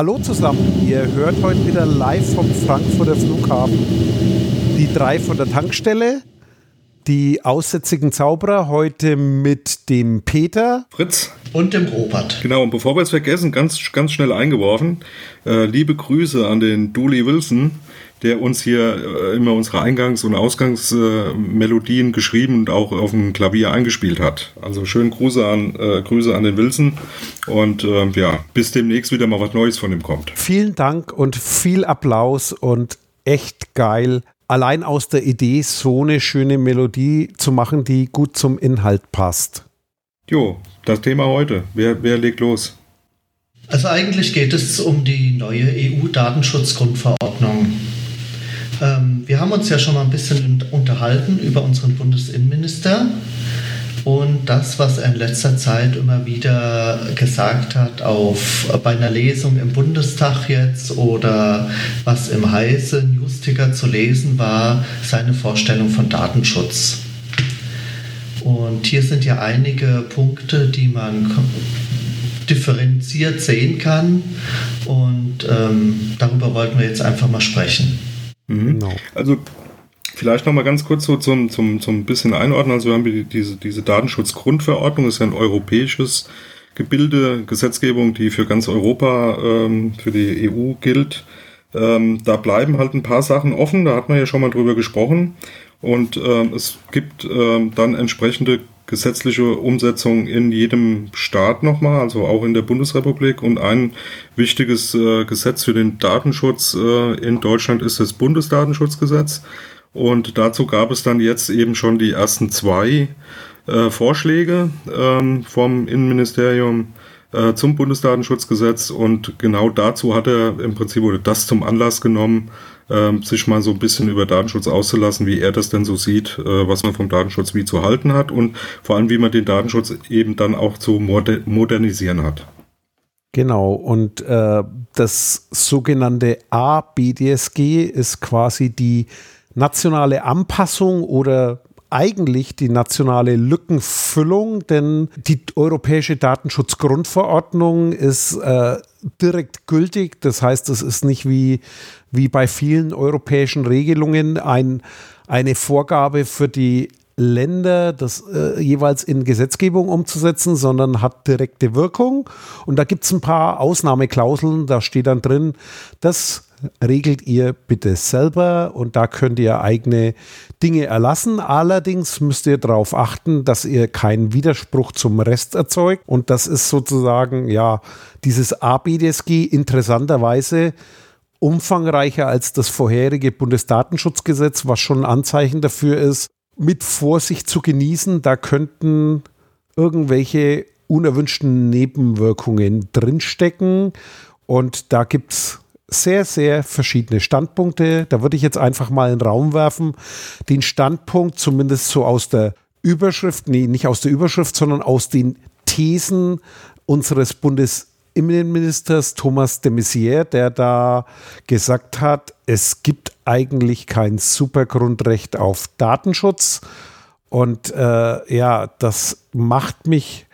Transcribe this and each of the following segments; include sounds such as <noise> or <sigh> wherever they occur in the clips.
Hallo zusammen, ihr hört heute wieder live vom Frankfurter Flughafen die drei von der Tankstelle, die aussätzigen Zauberer heute mit dem Peter, Fritz. Und dem Robert. Genau, und bevor wir es vergessen, ganz, ganz schnell eingeworfen, äh, liebe Grüße an den Dooley Wilson, der uns hier äh, immer unsere Eingangs- und Ausgangsmelodien äh, geschrieben und auch auf dem Klavier eingespielt hat. Also schönen Grüße an, äh, Grüße an den Wilson und äh, ja, bis demnächst wieder mal was Neues von ihm kommt. Vielen Dank und viel Applaus und echt geil. Allein aus der Idee, so eine schöne Melodie zu machen, die gut zum Inhalt passt. Jo, das Thema heute. Wer, wer legt los? Also eigentlich geht es um die neue EU-Datenschutzgrundverordnung. Ähm, wir haben uns ja schon mal ein bisschen unterhalten über unseren Bundesinnenminister und das, was er in letzter Zeit immer wieder gesagt hat, auf, bei einer Lesung im Bundestag jetzt oder was im Heise Newsticker zu lesen war, seine Vorstellung von Datenschutz. Und hier sind ja einige Punkte, die man differenziert sehen kann. Und ähm, darüber wollten wir jetzt einfach mal sprechen. Mhm. Genau. Also vielleicht noch mal ganz kurz so zum, zum, zum bisschen einordnen. Also wir haben diese, diese Datenschutzgrundverordnung, ist ja ein europäisches Gebilde, Gesetzgebung, die für ganz Europa, ähm, für die EU gilt. Ähm, da bleiben halt ein paar Sachen offen, da hat man ja schon mal drüber gesprochen. Und ähm, es gibt ähm, dann entsprechende gesetzliche Umsetzung in jedem Staat nochmal, also auch in der Bundesrepublik. Und ein wichtiges äh, Gesetz für den Datenschutz äh, in Deutschland ist das Bundesdatenschutzgesetz. Und dazu gab es dann jetzt eben schon die ersten zwei äh, Vorschläge ähm, vom Innenministerium äh, zum Bundesdatenschutzgesetz. Und genau dazu hat er im Prinzip wurde das zum Anlass genommen, ähm, sich mal so ein bisschen über Datenschutz auszulassen, wie er das denn so sieht, äh, was man vom Datenschutz wie zu halten hat und vor allem, wie man den Datenschutz eben dann auch zu moder modernisieren hat. Genau, und äh, das sogenannte ABDSG ist quasi die nationale Anpassung oder eigentlich die nationale Lückenfüllung, denn die europäische Datenschutzgrundverordnung ist äh, direkt gültig. Das heißt, es ist nicht wie, wie bei vielen europäischen Regelungen ein, eine Vorgabe für die Länder, das äh, jeweils in Gesetzgebung umzusetzen, sondern hat direkte Wirkung. Und da gibt es ein paar Ausnahmeklauseln. Da steht dann drin, das regelt ihr bitte selber und da könnt ihr eigene Dinge erlassen. Allerdings müsst ihr darauf achten, dass ihr keinen Widerspruch zum Rest erzeugt. Und das ist sozusagen, ja, dieses ABDSG interessanterweise umfangreicher als das vorherige Bundesdatenschutzgesetz, was schon ein Anzeichen dafür ist, mit Vorsicht zu genießen. Da könnten irgendwelche unerwünschten Nebenwirkungen drinstecken. Und da gibt es sehr, sehr verschiedene Standpunkte. Da würde ich jetzt einfach mal in den Raum werfen. Den Standpunkt, zumindest so aus der Überschrift, nee, nicht aus der Überschrift, sondern aus den Thesen unseres Bundesinnenministers Thomas de Maizière, der da gesagt hat, es gibt eigentlich kein Supergrundrecht auf Datenschutz. Und äh, ja, das macht mich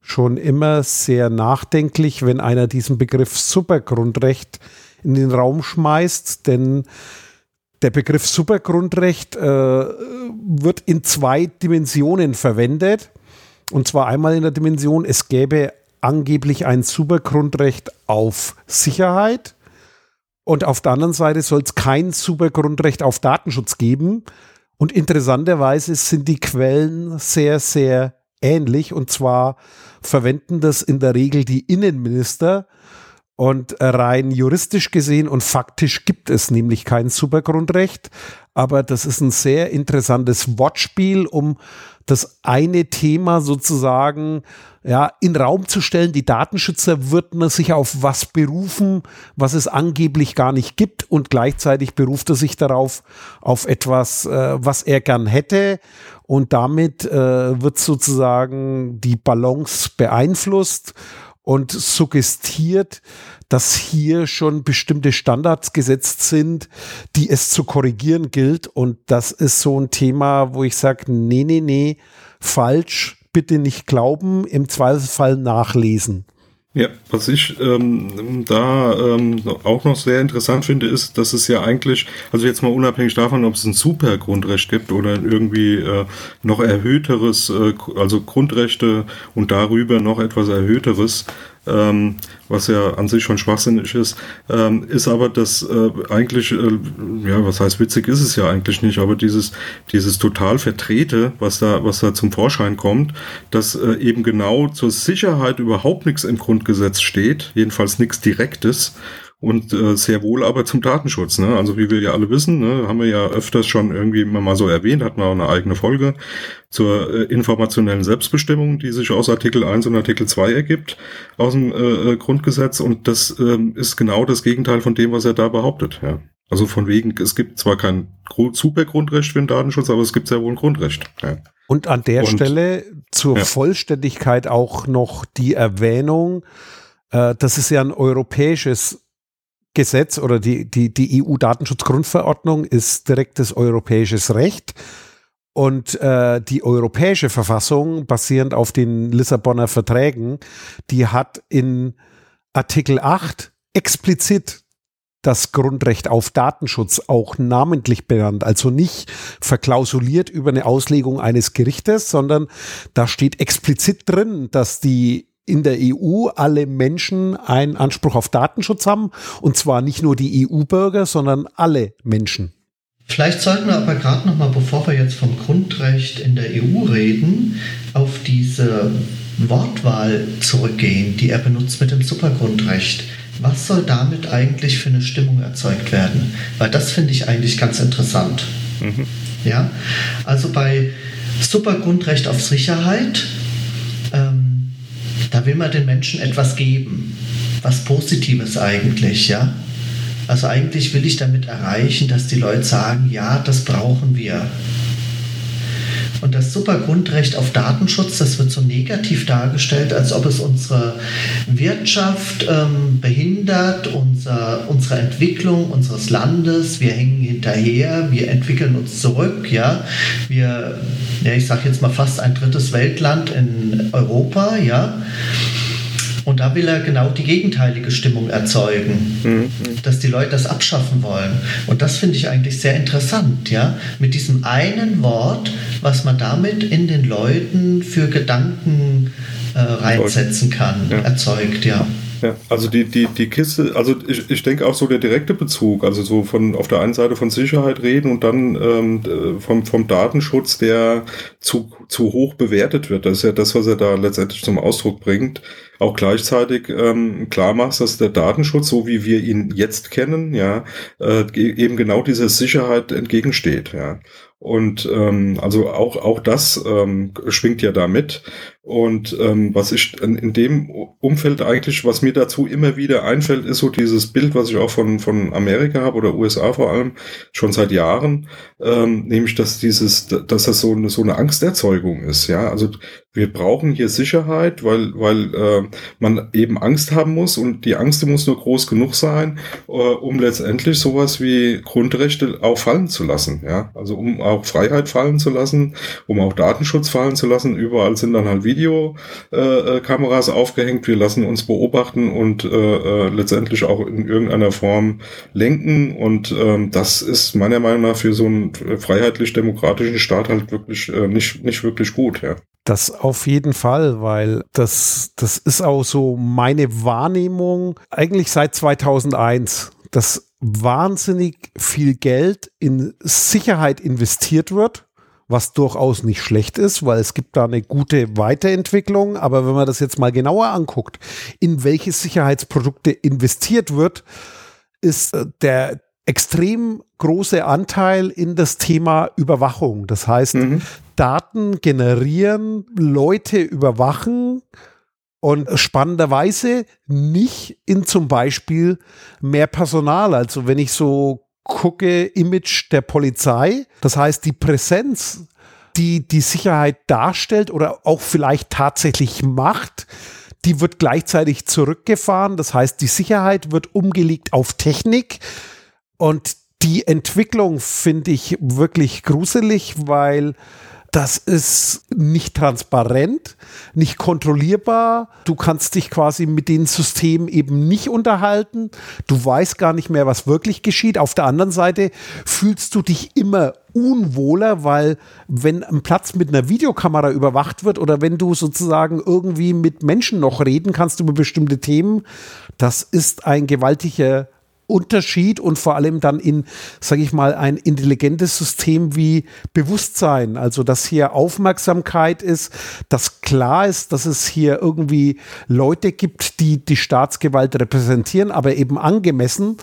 schon immer sehr nachdenklich, wenn einer diesen Begriff Supergrundrecht in den Raum schmeißt, denn der Begriff Supergrundrecht äh, wird in zwei Dimensionen verwendet. Und zwar einmal in der Dimension, es gäbe angeblich ein Supergrundrecht auf Sicherheit. Und auf der anderen Seite soll es kein Supergrundrecht auf Datenschutz geben. Und interessanterweise sind die Quellen sehr, sehr ähnlich. Und zwar verwenden das in der Regel die Innenminister und rein juristisch gesehen und faktisch gibt es nämlich kein Supergrundrecht, aber das ist ein sehr interessantes Wortspiel, um das eine Thema sozusagen ja, in Raum zu stellen. Die Datenschützer würden sich auf was berufen, was es angeblich gar nicht gibt. Und gleichzeitig beruft er sich darauf auf etwas, äh, was er gern hätte. Und damit äh, wird sozusagen die Balance beeinflusst und suggestiert, dass hier schon bestimmte Standards gesetzt sind, die es zu korrigieren gilt. Und das ist so ein Thema, wo ich sage, nee, nee, nee, falsch, bitte nicht glauben, im Zweifelsfall nachlesen. Ja, was ich ähm, da ähm, auch noch sehr interessant finde, ist, dass es ja eigentlich, also jetzt mal unabhängig davon, ob es ein Supergrundrecht gibt oder irgendwie äh, noch erhöhteres, äh, also Grundrechte und darüber noch etwas erhöhteres, ähm, was ja an sich schon schwachsinnig ist, ähm, ist aber das äh, eigentlich, äh, ja, was heißt witzig ist es ja eigentlich nicht, aber dieses, dieses total Vertrete, was da, was da zum Vorschein kommt, dass äh, eben genau zur Sicherheit überhaupt nichts im Grundgesetz steht, jedenfalls nichts Direktes und äh, sehr wohl aber zum Datenschutz. Ne? Also wie wir ja alle wissen, ne, haben wir ja öfters schon irgendwie immer mal so erwähnt, hatten wir auch eine eigene Folge zur äh, informationellen Selbstbestimmung, die sich aus Artikel 1 und Artikel 2 ergibt, aus dem äh, äh, Grundgesetz. Und das ähm, ist genau das Gegenteil von dem, was er da behauptet. Ja. Also von wegen, es gibt zwar kein Supergrundrecht für den Datenschutz, aber es gibt sehr wohl ein Grundrecht. Ja. Und an der und, Stelle zur ja. Vollständigkeit auch noch die Erwähnung, äh, das ist ja ein europäisches Gesetz oder die, die, die EU-Datenschutzgrundverordnung ist direktes europäisches Recht. Und äh, die europäische Verfassung, basierend auf den Lissabonner Verträgen, die hat in Artikel 8 explizit das Grundrecht auf Datenschutz auch namentlich benannt, also nicht verklausuliert über eine Auslegung eines Gerichtes, sondern da steht explizit drin, dass die in der EU alle Menschen einen Anspruch auf Datenschutz haben. Und zwar nicht nur die EU-Bürger, sondern alle Menschen. Vielleicht sollten wir aber gerade noch mal, bevor wir jetzt vom Grundrecht in der EU reden, auf diese Wortwahl zurückgehen, die er benutzt mit dem Supergrundrecht. Was soll damit eigentlich für eine Stimmung erzeugt werden? Weil das finde ich eigentlich ganz interessant. Mhm. Ja, also bei Supergrundrecht auf Sicherheit ähm, da will man den Menschen etwas geben. Was Positives eigentlich, ja. Also eigentlich will ich damit erreichen, dass die Leute sagen, ja, das brauchen wir. Und das Supergrundrecht auf Datenschutz, das wird so negativ dargestellt, als ob es unsere Wirtschaft ähm, behindert, unser, unsere Entwicklung unseres Landes. Wir hängen hinterher, wir entwickeln uns zurück. Ja, wir, ja, ich sage jetzt mal fast ein drittes Weltland in Europa. Ja. Und da will er genau die gegenteilige Stimmung erzeugen, mhm. dass die Leute das abschaffen wollen. Und das finde ich eigentlich sehr interessant, ja, mit diesem einen Wort, was man damit in den Leuten für Gedanken äh, reinsetzen kann, ja. erzeugt, ja. Ja, also die, die, die Kiste, also ich, ich denke auch so der direkte Bezug, also so von auf der einen Seite von Sicherheit reden und dann ähm, vom, vom Datenschutz, der zu, zu hoch bewertet wird. Das ist ja das, was er da letztendlich zum Ausdruck bringt. Auch gleichzeitig ähm, klar machst, dass der Datenschutz, so wie wir ihn jetzt kennen, ja, äh, eben genau dieser Sicherheit entgegensteht, ja. Und ähm, also auch, auch das ähm, schwingt ja da mit. Und ähm, was ich in, in dem Umfeld eigentlich, was mir dazu immer wieder einfällt, ist so dieses Bild, was ich auch von, von Amerika habe oder USA vor allem schon seit Jahren, ähm, nämlich dass dieses, dass das so eine, so eine Angsterzeugung ist. Ja, also wir brauchen hier Sicherheit, weil, weil äh, man eben Angst haben muss und die Angst muss nur groß genug sein, äh, um letztendlich sowas wie Grundrechte auch fallen zu lassen. Ja, also um auch Freiheit fallen zu lassen, um auch Datenschutz fallen zu lassen. Überall sind dann halt Videokameras äh, aufgehängt. Wir lassen uns beobachten und äh, äh, letztendlich auch in irgendeiner Form lenken. Und ähm, das ist meiner Meinung nach für so einen freiheitlich-demokratischen Staat halt wirklich äh, nicht, nicht wirklich gut. Ja. Das auf jeden Fall, weil das, das ist auch so meine Wahrnehmung eigentlich seit 2001, dass wahnsinnig viel Geld in Sicherheit investiert wird, was durchaus nicht schlecht ist, weil es gibt da eine gute Weiterentwicklung. Aber wenn man das jetzt mal genauer anguckt, in welche Sicherheitsprodukte investiert wird, ist äh, der, extrem große Anteil in das Thema Überwachung. Das heißt, mhm. Daten generieren, Leute überwachen und spannenderweise nicht in zum Beispiel mehr Personal. Also wenn ich so gucke, Image der Polizei, das heißt die Präsenz, die die Sicherheit darstellt oder auch vielleicht tatsächlich macht, die wird gleichzeitig zurückgefahren. Das heißt, die Sicherheit wird umgelegt auf Technik und die Entwicklung finde ich wirklich gruselig, weil das ist nicht transparent, nicht kontrollierbar. Du kannst dich quasi mit den Systemen eben nicht unterhalten. Du weißt gar nicht mehr, was wirklich geschieht. Auf der anderen Seite fühlst du dich immer unwohler, weil wenn ein Platz mit einer Videokamera überwacht wird oder wenn du sozusagen irgendwie mit Menschen noch reden kannst über bestimmte Themen, das ist ein gewaltiger Unterschied und vor allem dann in, sage ich mal, ein intelligentes System wie Bewusstsein. Also, dass hier Aufmerksamkeit ist, dass klar ist, dass es hier irgendwie Leute gibt, die die Staatsgewalt repräsentieren, aber eben angemessen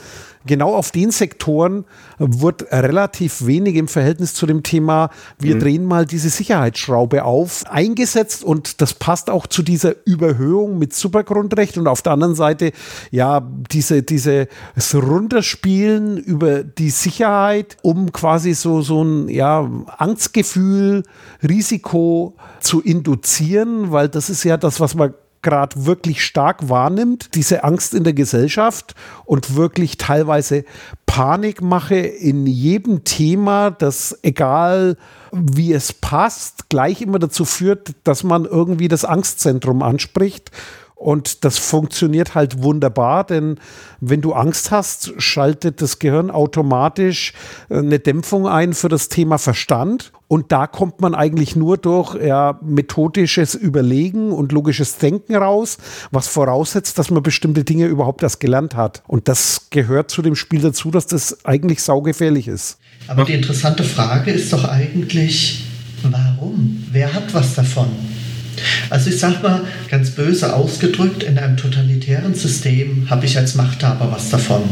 genau auf den Sektoren wird relativ wenig im Verhältnis zu dem Thema, wir mhm. drehen mal diese Sicherheitsschraube auf, eingesetzt und das passt auch zu dieser Überhöhung mit Supergrundrecht und auf der anderen Seite ja diese, diese Runterspielen über die Sicherheit, um quasi so, so ein ja, Angstgefühl, Risiko zu induzieren, weil das ist ja das, was man gerade wirklich stark wahrnimmt, diese Angst in der Gesellschaft und wirklich teilweise Panikmache in jedem Thema, das egal wie es passt, gleich immer dazu führt, dass man irgendwie das Angstzentrum anspricht und das funktioniert halt wunderbar, denn wenn du Angst hast, schaltet das Gehirn automatisch äh, eine Dämpfung ein für das Thema Verstand. Und da kommt man eigentlich nur durch ja, methodisches Überlegen und logisches Denken raus, was voraussetzt, dass man bestimmte Dinge überhaupt erst gelernt hat. Und das gehört zu dem Spiel dazu, dass das eigentlich saugefährlich ist. Aber die interessante Frage ist doch eigentlich, warum? Wer hat was davon? Also ich sage mal ganz böse ausgedrückt, in einem totalitären System habe ich als Machthaber was davon,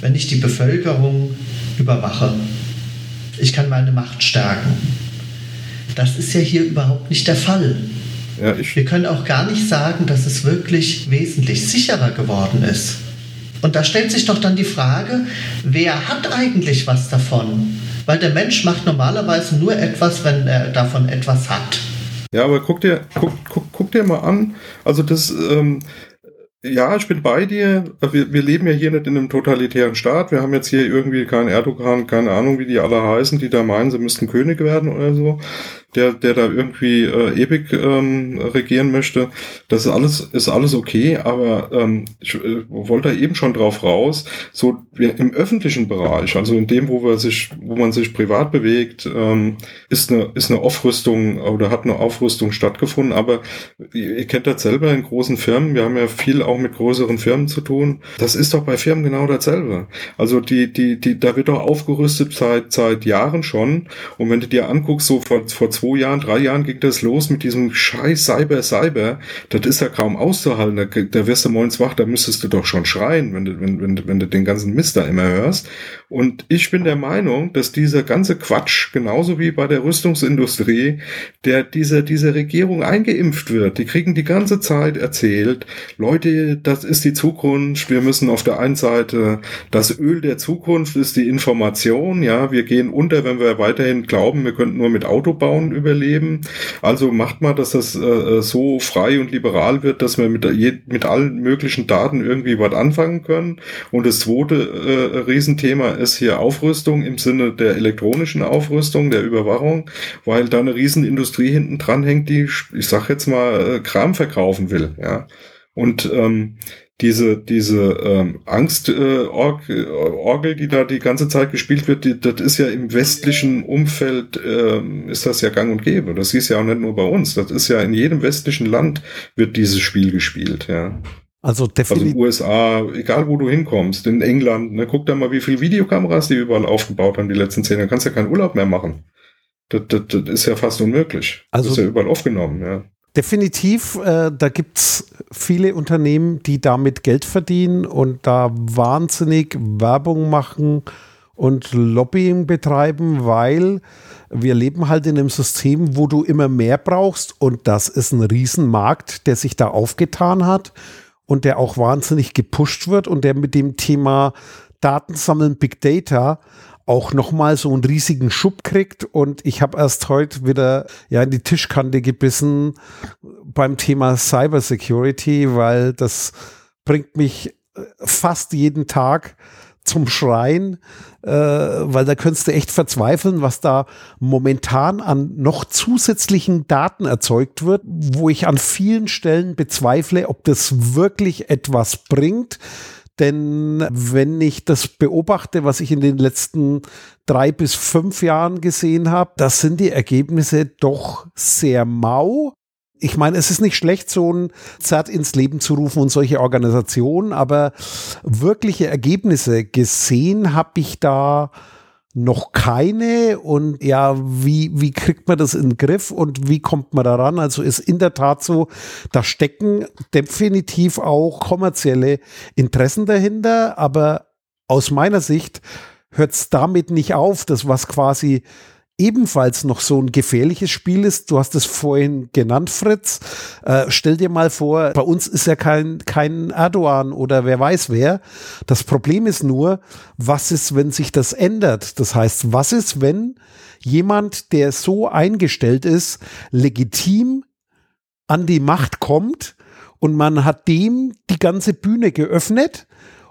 wenn ich die Bevölkerung überwache. Ich kann meine Macht stärken. Das ist ja hier überhaupt nicht der Fall. Ja, Wir können auch gar nicht sagen, dass es wirklich wesentlich sicherer geworden ist. Und da stellt sich doch dann die Frage, wer hat eigentlich was davon? Weil der Mensch macht normalerweise nur etwas, wenn er davon etwas hat. Ja, aber guck dir, guck, guck, guck dir mal an. Also das, ähm, ja, ich bin bei dir. Wir, wir leben ja hier nicht in einem totalitären Staat. Wir haben jetzt hier irgendwie keinen Erdogan, keine Ahnung, wie die alle heißen, die da meinen, sie müssten König werden oder so der, der da irgendwie äh, ewig ähm, regieren möchte. Das ist alles, ist alles okay, aber ähm, ich äh, wollte da eben schon drauf raus, so im öffentlichen Bereich, also in dem, wo wir sich, wo man sich privat bewegt, ähm, ist eine, ist eine Aufrüstung oder hat eine Aufrüstung stattgefunden, aber ihr, ihr kennt das selber in großen Firmen, wir haben ja viel auch mit größeren Firmen zu tun. Das ist doch bei Firmen genau dasselbe. Also die, die, die, da wird doch aufgerüstet seit, seit Jahren schon. Und wenn du dir anguckst, so vor, vor zwei Jahren, drei Jahren ging das los mit diesem Scheiß Cyber, Cyber. Das ist ja kaum auszuhalten. Da, da wirst du morgens wach, da müsstest du doch schon schreien, wenn du, wenn, wenn, wenn du den ganzen Mist da immer hörst. Und ich bin der Meinung, dass dieser ganze Quatsch, genauso wie bei der Rüstungsindustrie, der dieser, dieser Regierung eingeimpft wird. Die kriegen die ganze Zeit erzählt, Leute, das ist die Zukunft. Wir müssen auf der einen Seite, das Öl der Zukunft ist die Information. Ja, wir gehen unter, wenn wir weiterhin glauben, wir könnten nur mit Auto bauen überleben. Also macht mal, dass das äh, so frei und liberal wird, dass wir mit, mit allen möglichen Daten irgendwie was anfangen können. Und das zweite äh, Riesenthema ist hier Aufrüstung im Sinne der elektronischen Aufrüstung, der Überwachung, weil da eine Riesenindustrie hinten dran hängt, die, ich sag jetzt mal, äh, Kram verkaufen will. Ja. Und ähm, diese, diese ähm, Angstorgel, äh, Orgel, die da die ganze Zeit gespielt wird, die, das ist ja im westlichen Umfeld, ähm, ist das ja gang und gäbe. Das ist ja auch nicht nur bei uns. Das ist ja in jedem westlichen Land wird dieses Spiel gespielt, ja. Also definitiv. Also USA, egal wo du hinkommst, in England, ne, guck da mal, wie viele Videokameras die überall aufgebaut haben die letzten zehn Jahre. kannst ja keinen Urlaub mehr machen. Das, das, das ist ja fast unmöglich. Also, das ist ja überall aufgenommen, ja. Definitiv, äh, da gibt es viele Unternehmen, die damit Geld verdienen und da wahnsinnig Werbung machen und Lobbying betreiben, weil wir leben halt in einem System, wo du immer mehr brauchst und das ist ein Riesenmarkt, der sich da aufgetan hat und der auch wahnsinnig gepusht wird und der mit dem Thema Datensammeln Big Data auch nochmal so einen riesigen Schub kriegt. Und ich habe erst heute wieder ja in die Tischkante gebissen beim Thema Cybersecurity, weil das bringt mich äh, fast jeden Tag zum Schreien, äh, weil da könntest du echt verzweifeln, was da momentan an noch zusätzlichen Daten erzeugt wird, wo ich an vielen Stellen bezweifle, ob das wirklich etwas bringt. Denn wenn ich das beobachte, was ich in den letzten drei bis fünf Jahren gesehen habe, das sind die Ergebnisse doch sehr mau. Ich meine, es ist nicht schlecht, so ein ZERT ins Leben zu rufen und solche Organisationen, aber wirkliche Ergebnisse gesehen habe ich da noch keine und ja, wie, wie kriegt man das in den Griff und wie kommt man daran? Also ist in der Tat so, da stecken definitiv auch kommerzielle Interessen dahinter, aber aus meiner Sicht hört es damit nicht auf, das was quasi ebenfalls noch so ein gefährliches Spiel ist. Du hast es vorhin genannt, Fritz. Äh, stell dir mal vor, bei uns ist ja kein, kein Erdogan oder wer weiß wer. Das Problem ist nur, was ist, wenn sich das ändert? Das heißt, was ist, wenn jemand, der so eingestellt ist, legitim an die Macht kommt und man hat dem die ganze Bühne geöffnet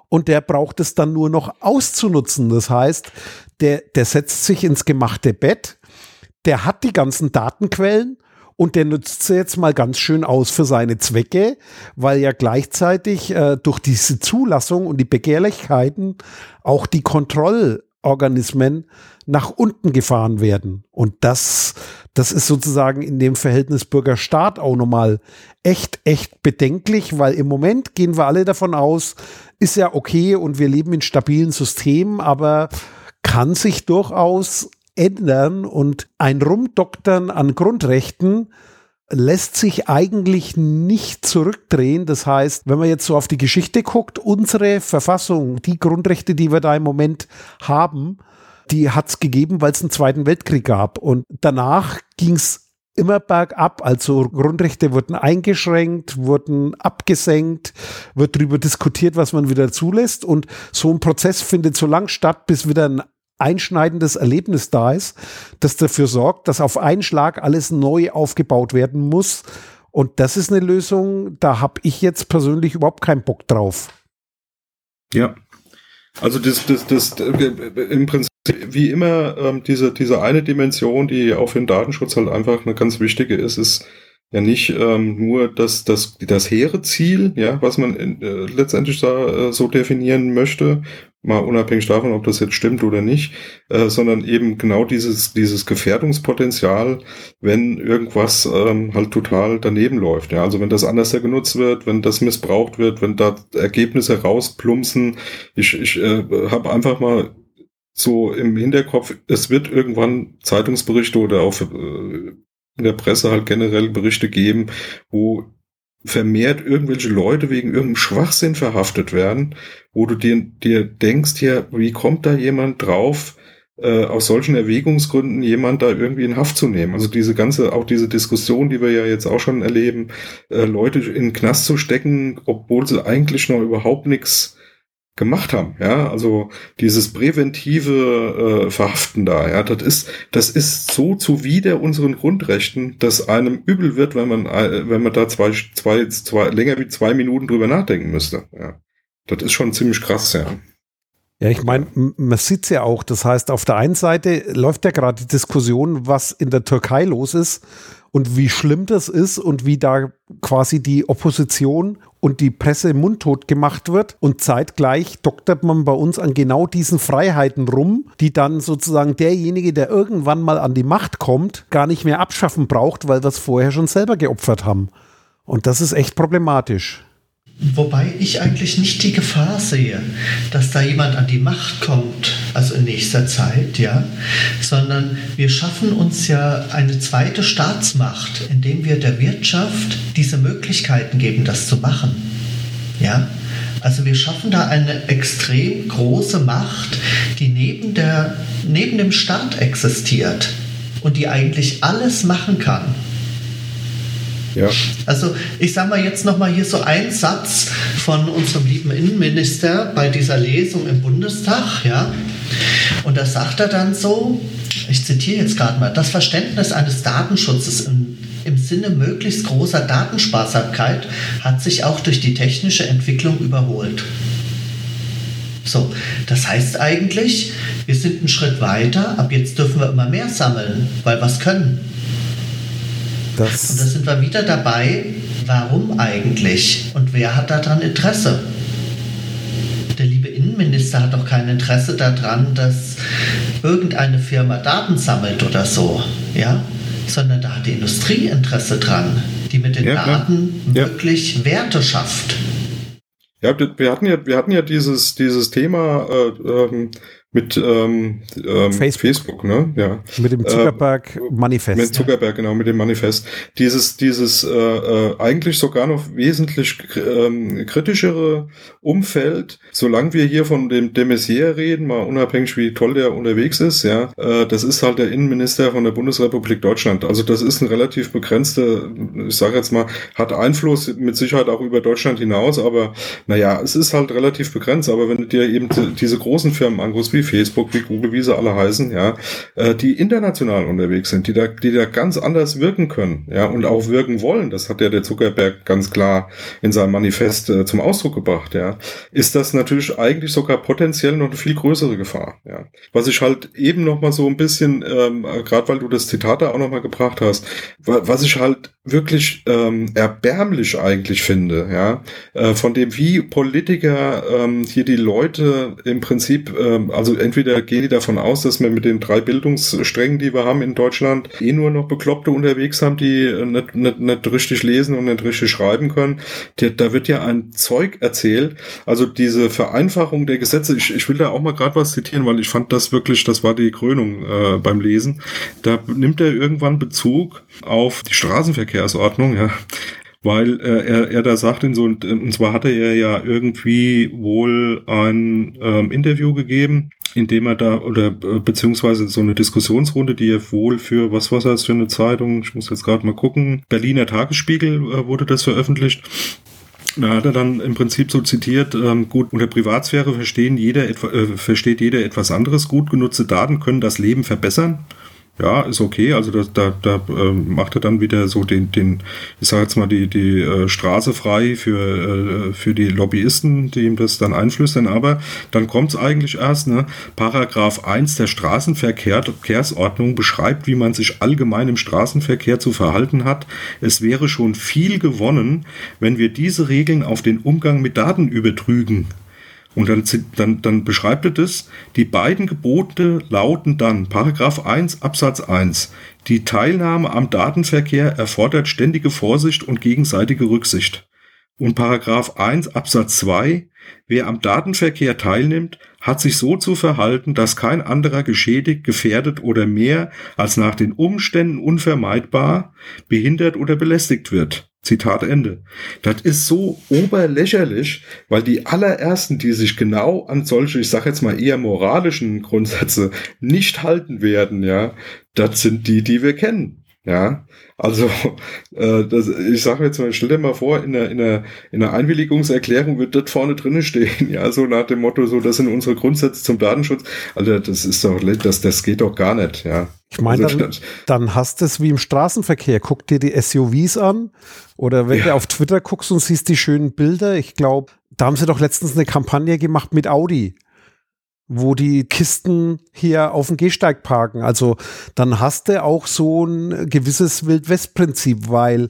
und der braucht es dann nur noch auszunutzen. Das heißt, der, der setzt sich ins gemachte Bett, der hat die ganzen Datenquellen und der nutzt sie jetzt mal ganz schön aus für seine Zwecke, weil ja gleichzeitig äh, durch diese Zulassung und die Begehrlichkeiten auch die Kontrollorganismen nach unten gefahren werden. Und das, das ist sozusagen in dem Verhältnis Bürger-Staat auch nochmal echt, echt bedenklich, weil im Moment gehen wir alle davon aus, ist ja okay und wir leben in stabilen Systemen, aber kann sich durchaus ändern und ein Rumdoktern an Grundrechten lässt sich eigentlich nicht zurückdrehen. Das heißt, wenn man jetzt so auf die Geschichte guckt, unsere Verfassung, die Grundrechte, die wir da im Moment haben, die hat es gegeben, weil es einen Zweiten Weltkrieg gab. Und danach ging es immer bergab. Also Grundrechte wurden eingeschränkt, wurden abgesenkt, wird darüber diskutiert, was man wieder zulässt. Und so ein Prozess findet so lang statt, bis wieder ein einschneidendes Erlebnis da ist, das dafür sorgt, dass auf einen Schlag alles neu aufgebaut werden muss. Und das ist eine Lösung, da habe ich jetzt persönlich überhaupt keinen Bock drauf. Ja, also das, das, das, im Prinzip wie immer ähm, diese, diese eine Dimension, die auch für den Datenschutz halt einfach eine ganz wichtige ist, ist ja nicht ähm, nur das, das, das hehre Ziel, ja, was man äh, letztendlich da äh, so definieren möchte, mal unabhängig davon, ob das jetzt stimmt oder nicht, äh, sondern eben genau dieses, dieses Gefährdungspotenzial, wenn irgendwas ähm, halt total daneben läuft. Ja, also wenn das anders genutzt wird, wenn das missbraucht wird, wenn da Ergebnisse rausplumpsen. Ich, ich äh, habe einfach mal so im Hinterkopf, es wird irgendwann Zeitungsberichte oder auch äh, in der Presse halt generell Berichte geben, wo vermehrt irgendwelche Leute wegen irgendeinem Schwachsinn verhaftet werden, wo du dir, dir denkst, ja, wie kommt da jemand drauf, äh, aus solchen Erwägungsgründen jemand da irgendwie in Haft zu nehmen. Also diese ganze, auch diese Diskussion, die wir ja jetzt auch schon erleben, äh, Leute in den Knast zu stecken, obwohl sie eigentlich noch überhaupt nichts gemacht haben. Ja, also dieses präventive äh, Verhaften da, ja, das ist, das ist so zuwider unseren Grundrechten, dass einem übel wird, wenn man, äh, wenn man da zwei, zwei, zwei, länger wie zwei Minuten drüber nachdenken müsste. Ja, das ist schon ziemlich krass, ja. Ja, ich meine, man sieht es ja auch. Das heißt, auf der einen Seite läuft ja gerade die Diskussion, was in der Türkei los ist und wie schlimm das ist und wie da quasi die Opposition und die Presse mundtot gemacht wird. Und zeitgleich doktert man bei uns an genau diesen Freiheiten rum, die dann sozusagen derjenige, der irgendwann mal an die Macht kommt, gar nicht mehr abschaffen braucht, weil wir es vorher schon selber geopfert haben. Und das ist echt problematisch. Wobei ich eigentlich nicht die Gefahr sehe, dass da jemand an die Macht kommt, also in nächster Zeit, ja, sondern wir schaffen uns ja eine zweite Staatsmacht, indem wir der Wirtschaft diese Möglichkeiten geben, das zu machen. Ja, also wir schaffen da eine extrem große Macht, die neben, der, neben dem Staat existiert und die eigentlich alles machen kann. Ja. Also ich sage mal jetzt nochmal hier so ein Satz von unserem lieben Innenminister bei dieser Lesung im Bundestag, ja. Und da sagt er dann so, ich zitiere jetzt gerade mal, das Verständnis eines Datenschutzes im, im Sinne möglichst großer Datensparsamkeit hat sich auch durch die technische Entwicklung überholt. So, das heißt eigentlich, wir sind einen Schritt weiter, ab jetzt dürfen wir immer mehr sammeln, weil es können. Das und da sind wir wieder dabei, warum eigentlich und wer hat daran Interesse? Der liebe Innenminister hat doch kein Interesse daran, dass irgendeine Firma Daten sammelt oder so, ja, sondern da hat die Industrie Interesse dran, die mit den ja, Daten ja. wirklich Werte schafft. Ja, wir hatten ja, wir hatten ja dieses, dieses Thema äh, ähm, mit ähm, ähm, Facebook. Facebook, ne? Ja. Mit dem Zuckerberg-Manifest. Äh, mit Zuckerberg, ja. genau, mit dem Manifest. Dieses, dieses äh, äh, eigentlich sogar noch wesentlich ähm, kritischere Umfeld, solange wir hier von dem de Maizière reden, mal unabhängig wie toll der unterwegs ist, ja, äh, das ist halt der Innenminister von der Bundesrepublik Deutschland. Also das ist ein relativ begrenzter, ich sage jetzt mal, hat Einfluss mit Sicherheit auch über Deutschland hinaus, aber naja, es ist halt relativ begrenzt. Aber wenn du dir eben diese großen Firmen anguckst, wie Facebook, wie Google, wie sie alle heißen, ja, äh, die international unterwegs sind, die da, die da ganz anders wirken können, ja, und auch wirken wollen. Das hat ja der Zuckerberg ganz klar in seinem Manifest äh, zum Ausdruck gebracht, ja, ist das natürlich eigentlich sogar potenziell noch eine viel größere Gefahr, ja. Was ich halt eben noch mal so ein bisschen, ähm, gerade weil du das Zitat da auch noch mal gebracht hast, was ich halt wirklich ähm, erbärmlich eigentlich finde, ja, äh, von dem wie Politiker ähm, hier die Leute im Prinzip, ähm, also entweder gehen die davon aus, dass wir mit den drei Bildungssträngen, die wir haben in Deutschland, eh nur noch Bekloppte unterwegs haben, die äh, nicht, nicht, nicht richtig lesen und nicht richtig schreiben können. Da wird ja ein Zeug erzählt. Also diese Vereinfachung der Gesetze, ich, ich will da auch mal gerade was zitieren, weil ich fand das wirklich, das war die Krönung äh, beim Lesen. Da nimmt er irgendwann Bezug auf die Straßenverkehrsordnung, ja weil äh, er, er da sagt, in so, und, und zwar hatte er ja irgendwie wohl ein ähm, Interview gegeben, in dem er da, oder äh, beziehungsweise so eine Diskussionsrunde, die er wohl für, was war das für eine Zeitung, ich muss jetzt gerade mal gucken, Berliner Tagesspiegel äh, wurde das veröffentlicht. Da hat er dann im Prinzip so zitiert, ähm, gut, unter Privatsphäre verstehen jeder etwa, äh, versteht jeder etwas anderes. Gut genutzte Daten können das Leben verbessern ja, ist okay. Also da, da, da äh, macht er dann wieder so den, den ich sage jetzt mal, die, die äh, Straße frei für, äh, für die Lobbyisten, die ihm das dann einflüstern. Aber dann kommt es eigentlich erst, ne? Paragraph 1 der Straßenverkehrsordnung beschreibt, wie man sich allgemein im Straßenverkehr zu verhalten hat. Es wäre schon viel gewonnen, wenn wir diese Regeln auf den Umgang mit Daten übertrügen. Und dann, dann, dann beschreibt er das, die beiden Gebote lauten dann, Paragraph 1 Absatz 1, die Teilnahme am Datenverkehr erfordert ständige Vorsicht und gegenseitige Rücksicht. Und Paragraph 1 Absatz 2, wer am Datenverkehr teilnimmt, hat sich so zu verhalten, dass kein anderer geschädigt, gefährdet oder mehr als nach den Umständen unvermeidbar behindert oder belästigt wird. Zitat Ende. Das ist so oberlächerlich, weil die allerersten, die sich genau an solche, ich sag jetzt mal eher moralischen Grundsätze nicht halten werden, ja, das sind die, die wir kennen. Ja, also äh, das, ich sage jetzt mal, stell dir mal vor, in der, in der, in der Einwilligungserklärung wird das vorne drinnen stehen, <laughs> ja, so nach dem Motto, so das sind unsere Grundsätze zum Datenschutz. Alter, das ist doch, das, das geht doch gar nicht, ja. Ich meine, also, dann, dann hast du es wie im Straßenverkehr. Guck dir die SUVs an oder wenn ja. du auf Twitter guckst und siehst die schönen Bilder. Ich glaube, da haben sie doch letztens eine Kampagne gemacht mit Audi wo die Kisten hier auf dem Gehsteig parken. Also dann hast du auch so ein gewisses Wildwest-Prinzip, weil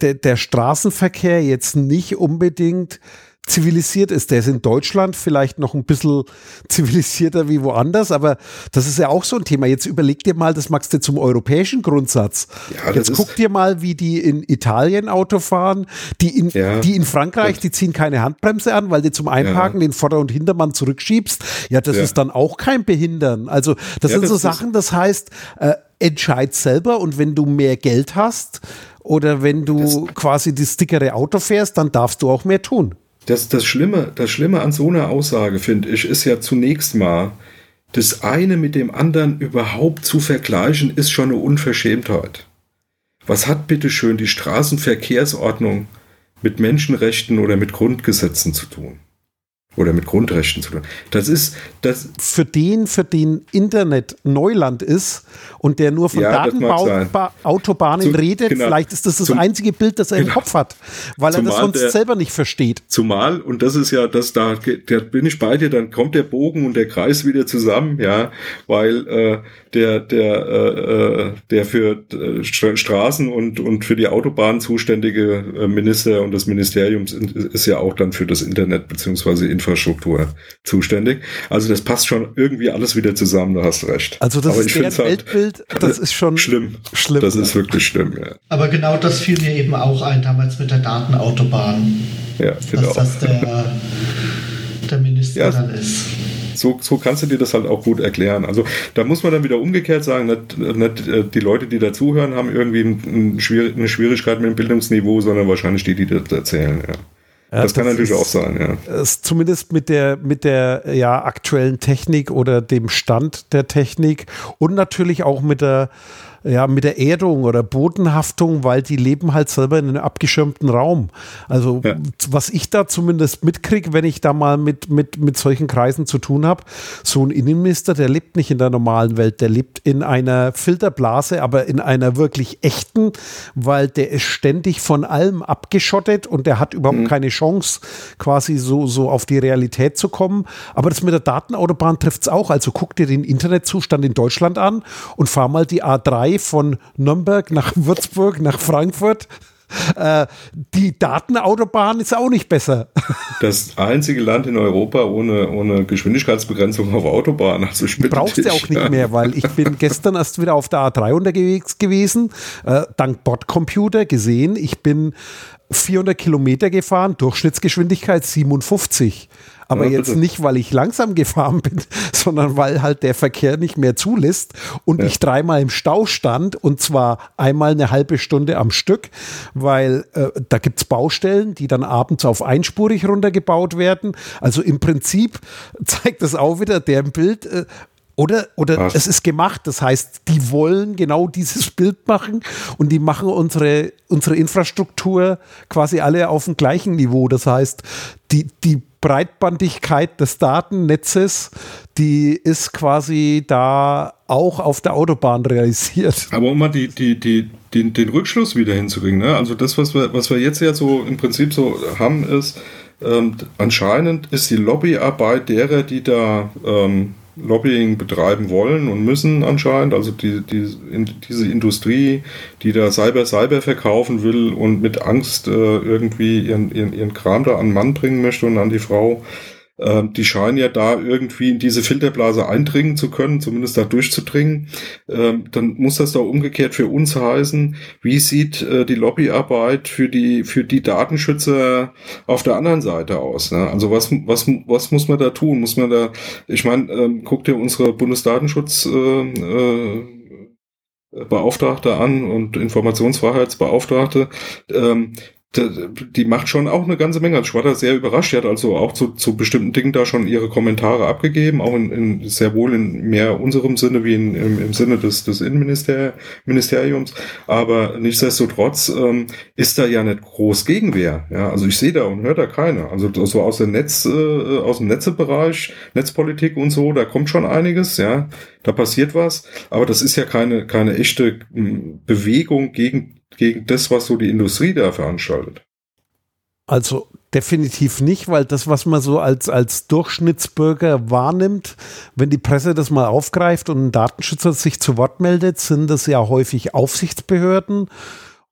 der, der Straßenverkehr jetzt nicht unbedingt zivilisiert ist. Der ist in Deutschland vielleicht noch ein bisschen zivilisierter wie woanders, aber das ist ja auch so ein Thema. Jetzt überleg dir mal, das magst du zum europäischen Grundsatz. Ja, Jetzt guck dir mal, wie die in Italien Auto fahren, die in, ja. die in Frankreich, die ziehen keine Handbremse an, weil du zum Einparken ja. den Vorder- und Hintermann zurückschiebst. Ja, das ist dann auch kein Behindern. Also das sind das so Sachen, das heißt, äh, entscheid selber und wenn du mehr Geld hast oder wenn du das quasi das dickere Auto fährst, dann darfst du auch mehr tun. Das, das, Schlimme, das Schlimme an so einer Aussage, finde ich, ist ja zunächst mal, das eine mit dem anderen überhaupt zu vergleichen, ist schon eine Unverschämtheit. Was hat bitteschön die Straßenverkehrsordnung mit Menschenrechten oder mit Grundgesetzen zu tun? Oder mit Grundrechten zu tun. Das ist das für den, für den Internet Neuland ist und der nur von ja, Datenautobahnen redet, genau. vielleicht ist das das Zum, einzige Bild, das er genau. im Kopf hat, weil er das sonst der, selber nicht versteht. Zumal und das ist ja, das da, da bin ich bei dir, dann kommt der Bogen und der Kreis wieder zusammen, ja, weil äh, der der äh, äh der für äh, Straßen und und für die Autobahn zuständige äh, Minister und das Ministerium ist ja auch dann für das Internet beziehungsweise Infrastruktur zuständig. Also das passt schon irgendwie alles wieder zusammen, du hast recht. Also das Aber ist der halt Weltbild, halt, das ist schon schlimm. schlimm. Das ist wirklich schlimm, ja. Aber genau das fiel mir eben auch ein, damals mit der Datenautobahn. Ja, genau. Dass das der, der Minister ja. dann ist so, so kannst du dir das halt auch gut erklären. Also da muss man dann wieder umgekehrt sagen, nicht, nicht äh, die Leute, die dazuhören, haben irgendwie ein, ein, eine Schwierigkeit mit dem Bildungsniveau, sondern wahrscheinlich die, die das erzählen. Ja. Ja, das, das, kann natürlich ist, auch sein, ja. Ist zumindest mit der, mit der ja, aktuellen Technik oder dem Stand der Technik und natürlich auch mit der ja, mit der Erdung oder Bodenhaftung, weil die leben halt selber in einem abgeschirmten Raum. Also ja. was ich da zumindest mitkriege, wenn ich da mal mit, mit, mit solchen Kreisen zu tun habe, so ein Innenminister, der lebt nicht in der normalen Welt, der lebt in einer Filterblase, aber in einer wirklich echten, weil der ist ständig von allem abgeschottet und der hat überhaupt mhm. keine Chance, quasi so, so auf die Realität zu kommen. Aber das mit der Datenautobahn trifft es auch. Also guck dir den Internetzustand in Deutschland an und fahr mal die A3 von Nürnberg nach Würzburg, nach Frankfurt. Äh, die Datenautobahn ist auch nicht besser. <laughs> Das einzige Land in Europa ohne, ohne Geschwindigkeitsbegrenzung auf Autobahnen. Also ich brauchst du auch nicht mehr, weil ich bin gestern erst wieder auf der A3 unterwegs gewesen, äh, dank Bordcomputer gesehen. Ich bin 400 Kilometer gefahren, Durchschnittsgeschwindigkeit 57. Aber ja, jetzt nicht, weil ich langsam <laughs> gefahren bin, sondern weil halt der Verkehr nicht mehr zulässt und ja. ich dreimal im Stau stand und zwar einmal eine halbe Stunde am Stück, weil äh, da gibt es Baustellen, die dann abends auf einspurig runtergebaut werden. Also im Prinzip <laughs> zeigt das auch wieder der Bild, äh, oder, oder es ist gemacht. Das heißt, die wollen genau dieses Bild machen und die machen unsere, unsere Infrastruktur quasi alle auf dem gleichen Niveau. Das heißt, die, die Breitbandigkeit des Datennetzes, die ist quasi da auch auf der Autobahn realisiert. Aber um mal die, die, die, den, den Rückschluss wieder hinzukriegen, ne? also das, was wir, was wir jetzt ja so im Prinzip so haben, ist, ähm, anscheinend ist die Lobbyarbeit derer, die da ähm, Lobbying betreiben wollen und müssen anscheinend. Also die, die, in, diese Industrie, die da Cyber Cyber verkaufen will und mit Angst äh, irgendwie ihren, ihren, ihren Kram da an Mann bringen möchte und an die Frau, die scheinen ja da irgendwie in diese Filterblase eindringen zu können, zumindest da durchzudringen. Ähm, dann muss das doch umgekehrt für uns heißen, wie sieht äh, die Lobbyarbeit für die, für die Datenschützer auf der anderen Seite aus? Ne? Also was, was, was muss man da tun? Muss man da, ich meine, ähm, guck dir unsere Bundesdatenschutz äh, äh, Beauftragte an und Informationsfreiheitsbeauftragte, ähm, die macht schon auch eine ganze Menge. Ich war da sehr überrascht. Sie hat also auch zu, zu bestimmten Dingen da schon ihre Kommentare abgegeben, auch in, in sehr wohl in mehr unserem Sinne wie in, im, im Sinne des, des Innenministeriums. Aber nichtsdestotrotz ähm, ist da ja nicht groß Gegenwehr. Ja, also ich sehe da und höre da keine. Also so aus dem Netz, äh, aus dem Netzebereich, Netzpolitik und so, da kommt schon einiges. Ja, da passiert was. Aber das ist ja keine keine echte Bewegung gegen gegen das, was so die Industrie da veranstaltet. Also definitiv nicht, weil das, was man so als, als Durchschnittsbürger wahrnimmt, wenn die Presse das mal aufgreift und ein Datenschützer sich zu Wort meldet, sind das ja häufig Aufsichtsbehörden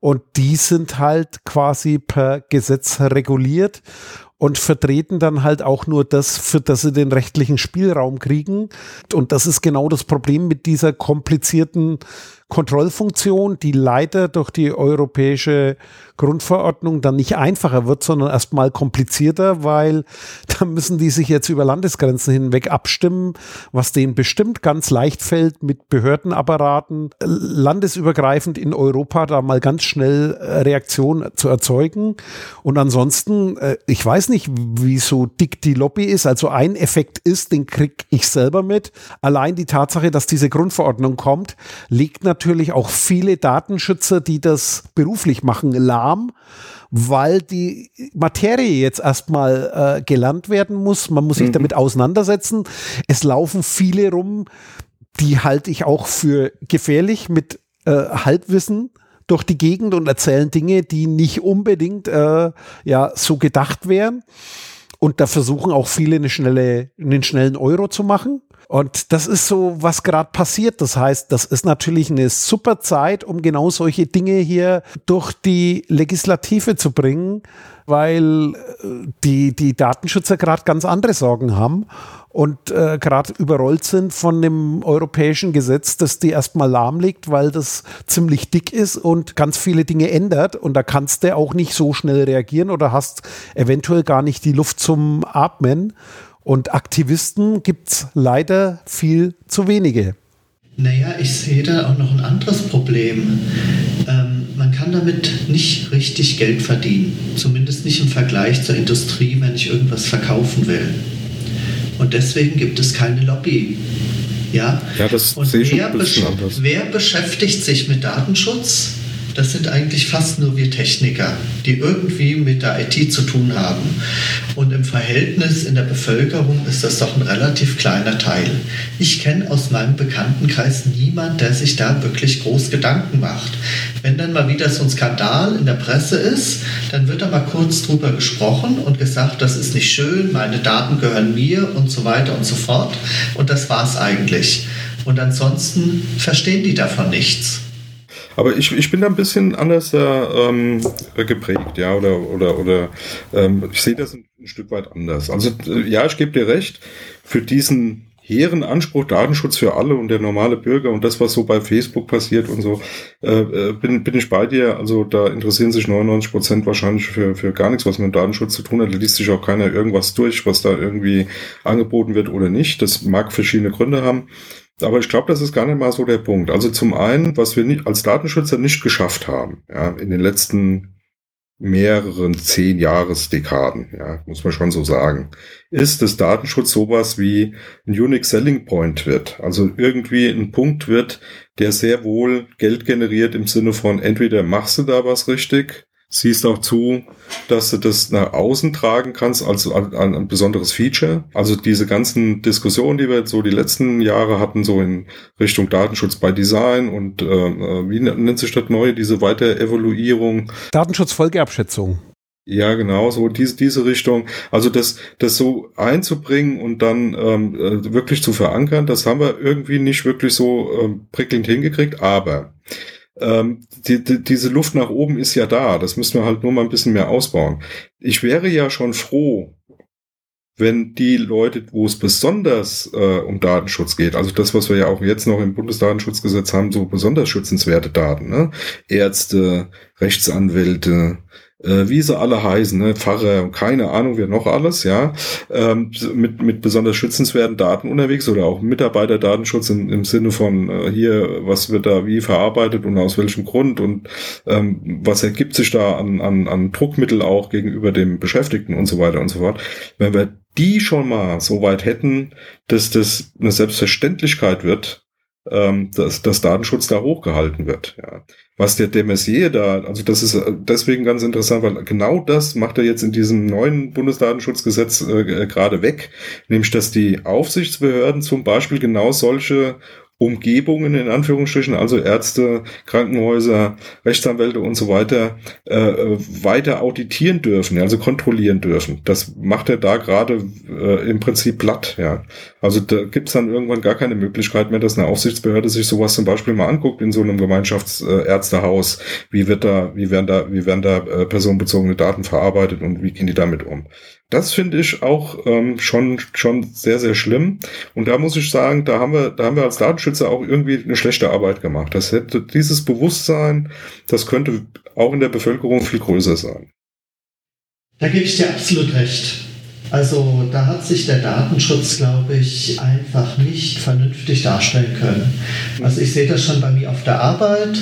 und die sind halt quasi per Gesetz reguliert und vertreten dann halt auch nur das, für das sie den rechtlichen Spielraum kriegen. Und das ist genau das Problem mit dieser komplizierten Kontrollfunktion, die leider durch die europäische Grundverordnung dann nicht einfacher wird, sondern erstmal komplizierter, weil <laughs> da müssen die sich jetzt über Landesgrenzen hinweg abstimmen, was denen bestimmt ganz leicht fällt, mit Behördenapparaten landesübergreifend in Europa da mal ganz schnell äh, Reaktion zu erzeugen. Und ansonsten, äh, ich weiß nicht, wie so dick die Lobby ist. Also ein Effekt ist, den krieg ich selber mit. Allein die Tatsache, dass diese Grundverordnung kommt, legt natürlich auch viele Datenschützer, die das beruflich machen, lahm lahm, weil die Materie jetzt erstmal äh, gelernt werden muss. Man muss sich mhm. damit auseinandersetzen. Es laufen viele rum, die halte ich auch für gefährlich mit äh, Halbwissen durch die Gegend und erzählen Dinge, die nicht unbedingt äh, ja so gedacht wären. Und da versuchen auch viele eine schnelle, einen schnellen Euro zu machen. Und das ist so, was gerade passiert. Das heißt, das ist natürlich eine super Zeit, um genau solche Dinge hier durch die Legislative zu bringen, weil äh, die, die Datenschützer gerade ganz andere Sorgen haben und äh, gerade überrollt sind von dem europäischen Gesetz, das die erstmal lahmlegt, weil das ziemlich dick ist und ganz viele Dinge ändert. Und da kannst du auch nicht so schnell reagieren oder hast eventuell gar nicht die Luft zum Atmen. Und Aktivisten gibt es leider viel zu wenige. Naja, ich sehe da auch noch ein anderes Problem. Ähm, man kann damit nicht richtig Geld verdienen. Zumindest nicht im Vergleich zur Industrie, wenn ich irgendwas verkaufen will. Und deswegen gibt es keine Lobby. Ja, ja das Und sehe ich wer, besch wer beschäftigt sich mit Datenschutz? Das sind eigentlich fast nur wir Techniker, die irgendwie mit der IT zu tun haben. Und im Verhältnis in der Bevölkerung ist das doch ein relativ kleiner Teil. Ich kenne aus meinem Bekanntenkreis niemand, der sich da wirklich groß Gedanken macht. Wenn dann mal wieder so ein Skandal in der Presse ist, dann wird da mal kurz drüber gesprochen und gesagt, das ist nicht schön, meine Daten gehören mir und so weiter und so fort. Und das war es eigentlich. Und ansonsten verstehen die davon nichts. Aber ich, ich bin da ein bisschen anders ähm, geprägt, ja, oder, oder, oder ähm, ich sehe das ein, ein, Stück weit anders. Also äh, ja, ich gebe dir recht, für diesen hehren Anspruch Datenschutz für alle und der normale Bürger und das, was so bei Facebook passiert und so, äh, äh bin, bin ich bei dir. Also da interessieren sich 99 Prozent wahrscheinlich für, für gar nichts, was mit Datenschutz zu tun hat. Da liest sich auch keiner irgendwas durch, was da irgendwie angeboten wird oder nicht. Das mag verschiedene Gründe haben. Aber ich glaube, das ist gar nicht mal so der Punkt. Also zum einen, was wir nicht, als Datenschützer nicht geschafft haben, ja, in den letzten mehreren zehn Jahresdekaden, ja, muss man schon so sagen, ist, dass Datenschutz sowas wie ein Unique Selling Point wird. Also irgendwie ein Punkt wird, der sehr wohl Geld generiert im Sinne von entweder machst du da was richtig siehst auch zu, dass du das nach außen tragen kannst als ein, ein, besonderes Feature. Also diese ganzen Diskussionen, die wir jetzt so die letzten Jahre hatten, so in Richtung Datenschutz bei Design und äh, äh wie nennt sich das neue, diese Weiterevaluierung? Datenschutzfolgeabschätzung. Ja, genau, so diese, diese Richtung. Also das, das so einzubringen und dann ähm, äh, wirklich zu verankern, das haben wir irgendwie nicht wirklich so ähm, prickelnd hingekriegt, aber ähm, die, die, diese Luft nach oben ist ja da. Das müssen wir halt nur mal ein bisschen mehr ausbauen. Ich wäre ja schon froh, wenn die Leute, wo es besonders äh, um Datenschutz geht, also das, was wir ja auch jetzt noch im Bundesdatenschutzgesetz haben, so besonders schützenswerte Daten, ne? Ärzte, Rechtsanwälte, äh, wie sie alle heißen, ne? Pfarrer, keine Ahnung, wer noch alles, ja, ähm, mit, mit besonders schützenswerten Daten unterwegs oder auch Mitarbeiterdatenschutz im, im Sinne von äh, hier, was wird da wie verarbeitet und aus welchem Grund und ähm, was ergibt sich da an, an, an Druckmittel auch gegenüber dem Beschäftigten und so weiter und so fort. Wenn wir die schon mal so weit hätten, dass das eine Selbstverständlichkeit wird, ähm, dass, dass Datenschutz da hochgehalten wird. Ja. Was der de Maizière da, also das ist äh, deswegen ganz interessant, weil genau das macht er jetzt in diesem neuen Bundesdatenschutzgesetz äh, gerade weg, nämlich dass die Aufsichtsbehörden zum Beispiel genau solche Umgebungen in Anführungsstrichen, also Ärzte, Krankenhäuser, Rechtsanwälte und so weiter, äh, weiter auditieren dürfen, also kontrollieren dürfen. Das macht er da gerade äh, im Prinzip platt. Ja. Also da gibt's dann irgendwann gar keine Möglichkeit mehr, dass eine Aufsichtsbehörde sich sowas zum Beispiel mal anguckt in so einem Gemeinschaftsärztehaus. Wie wird da, wie werden da, wie werden da äh, personenbezogene Daten verarbeitet und wie gehen die damit um? Das finde ich auch ähm, schon schon sehr sehr schlimm. Und da muss ich sagen, da haben wir da haben wir als Datenschützer auch irgendwie eine schlechte Arbeit gemacht. Das hätte dieses Bewusstsein, das könnte auch in der Bevölkerung viel größer sein. Da gebe ich dir absolut recht. Also da hat sich der Datenschutz, glaube ich, einfach nicht vernünftig darstellen können. Also ich sehe das schon bei mir auf der Arbeit.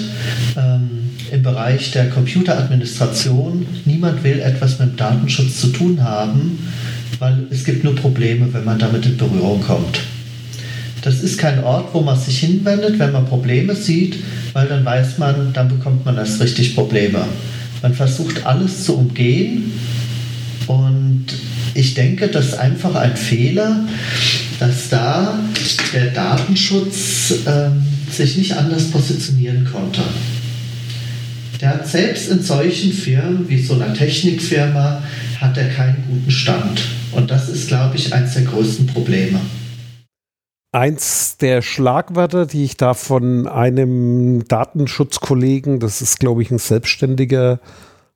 Ähm, im Bereich der Computeradministration. Niemand will etwas mit dem Datenschutz zu tun haben, weil es gibt nur Probleme, wenn man damit in Berührung kommt. Das ist kein Ort, wo man sich hinwendet, wenn man Probleme sieht, weil dann weiß man, dann bekommt man erst richtig Probleme. Man versucht alles zu umgehen und ich denke, das ist einfach ein Fehler, dass da der Datenschutz ähm, sich nicht anders positionieren konnte. Der hat selbst in solchen Firmen wie so einer Technikfirma hat er keinen guten Stand. Und das ist, glaube ich, eines der größten Probleme. Eins der Schlagwörter, die ich da von einem Datenschutzkollegen, das ist, glaube ich, ein selbstständiger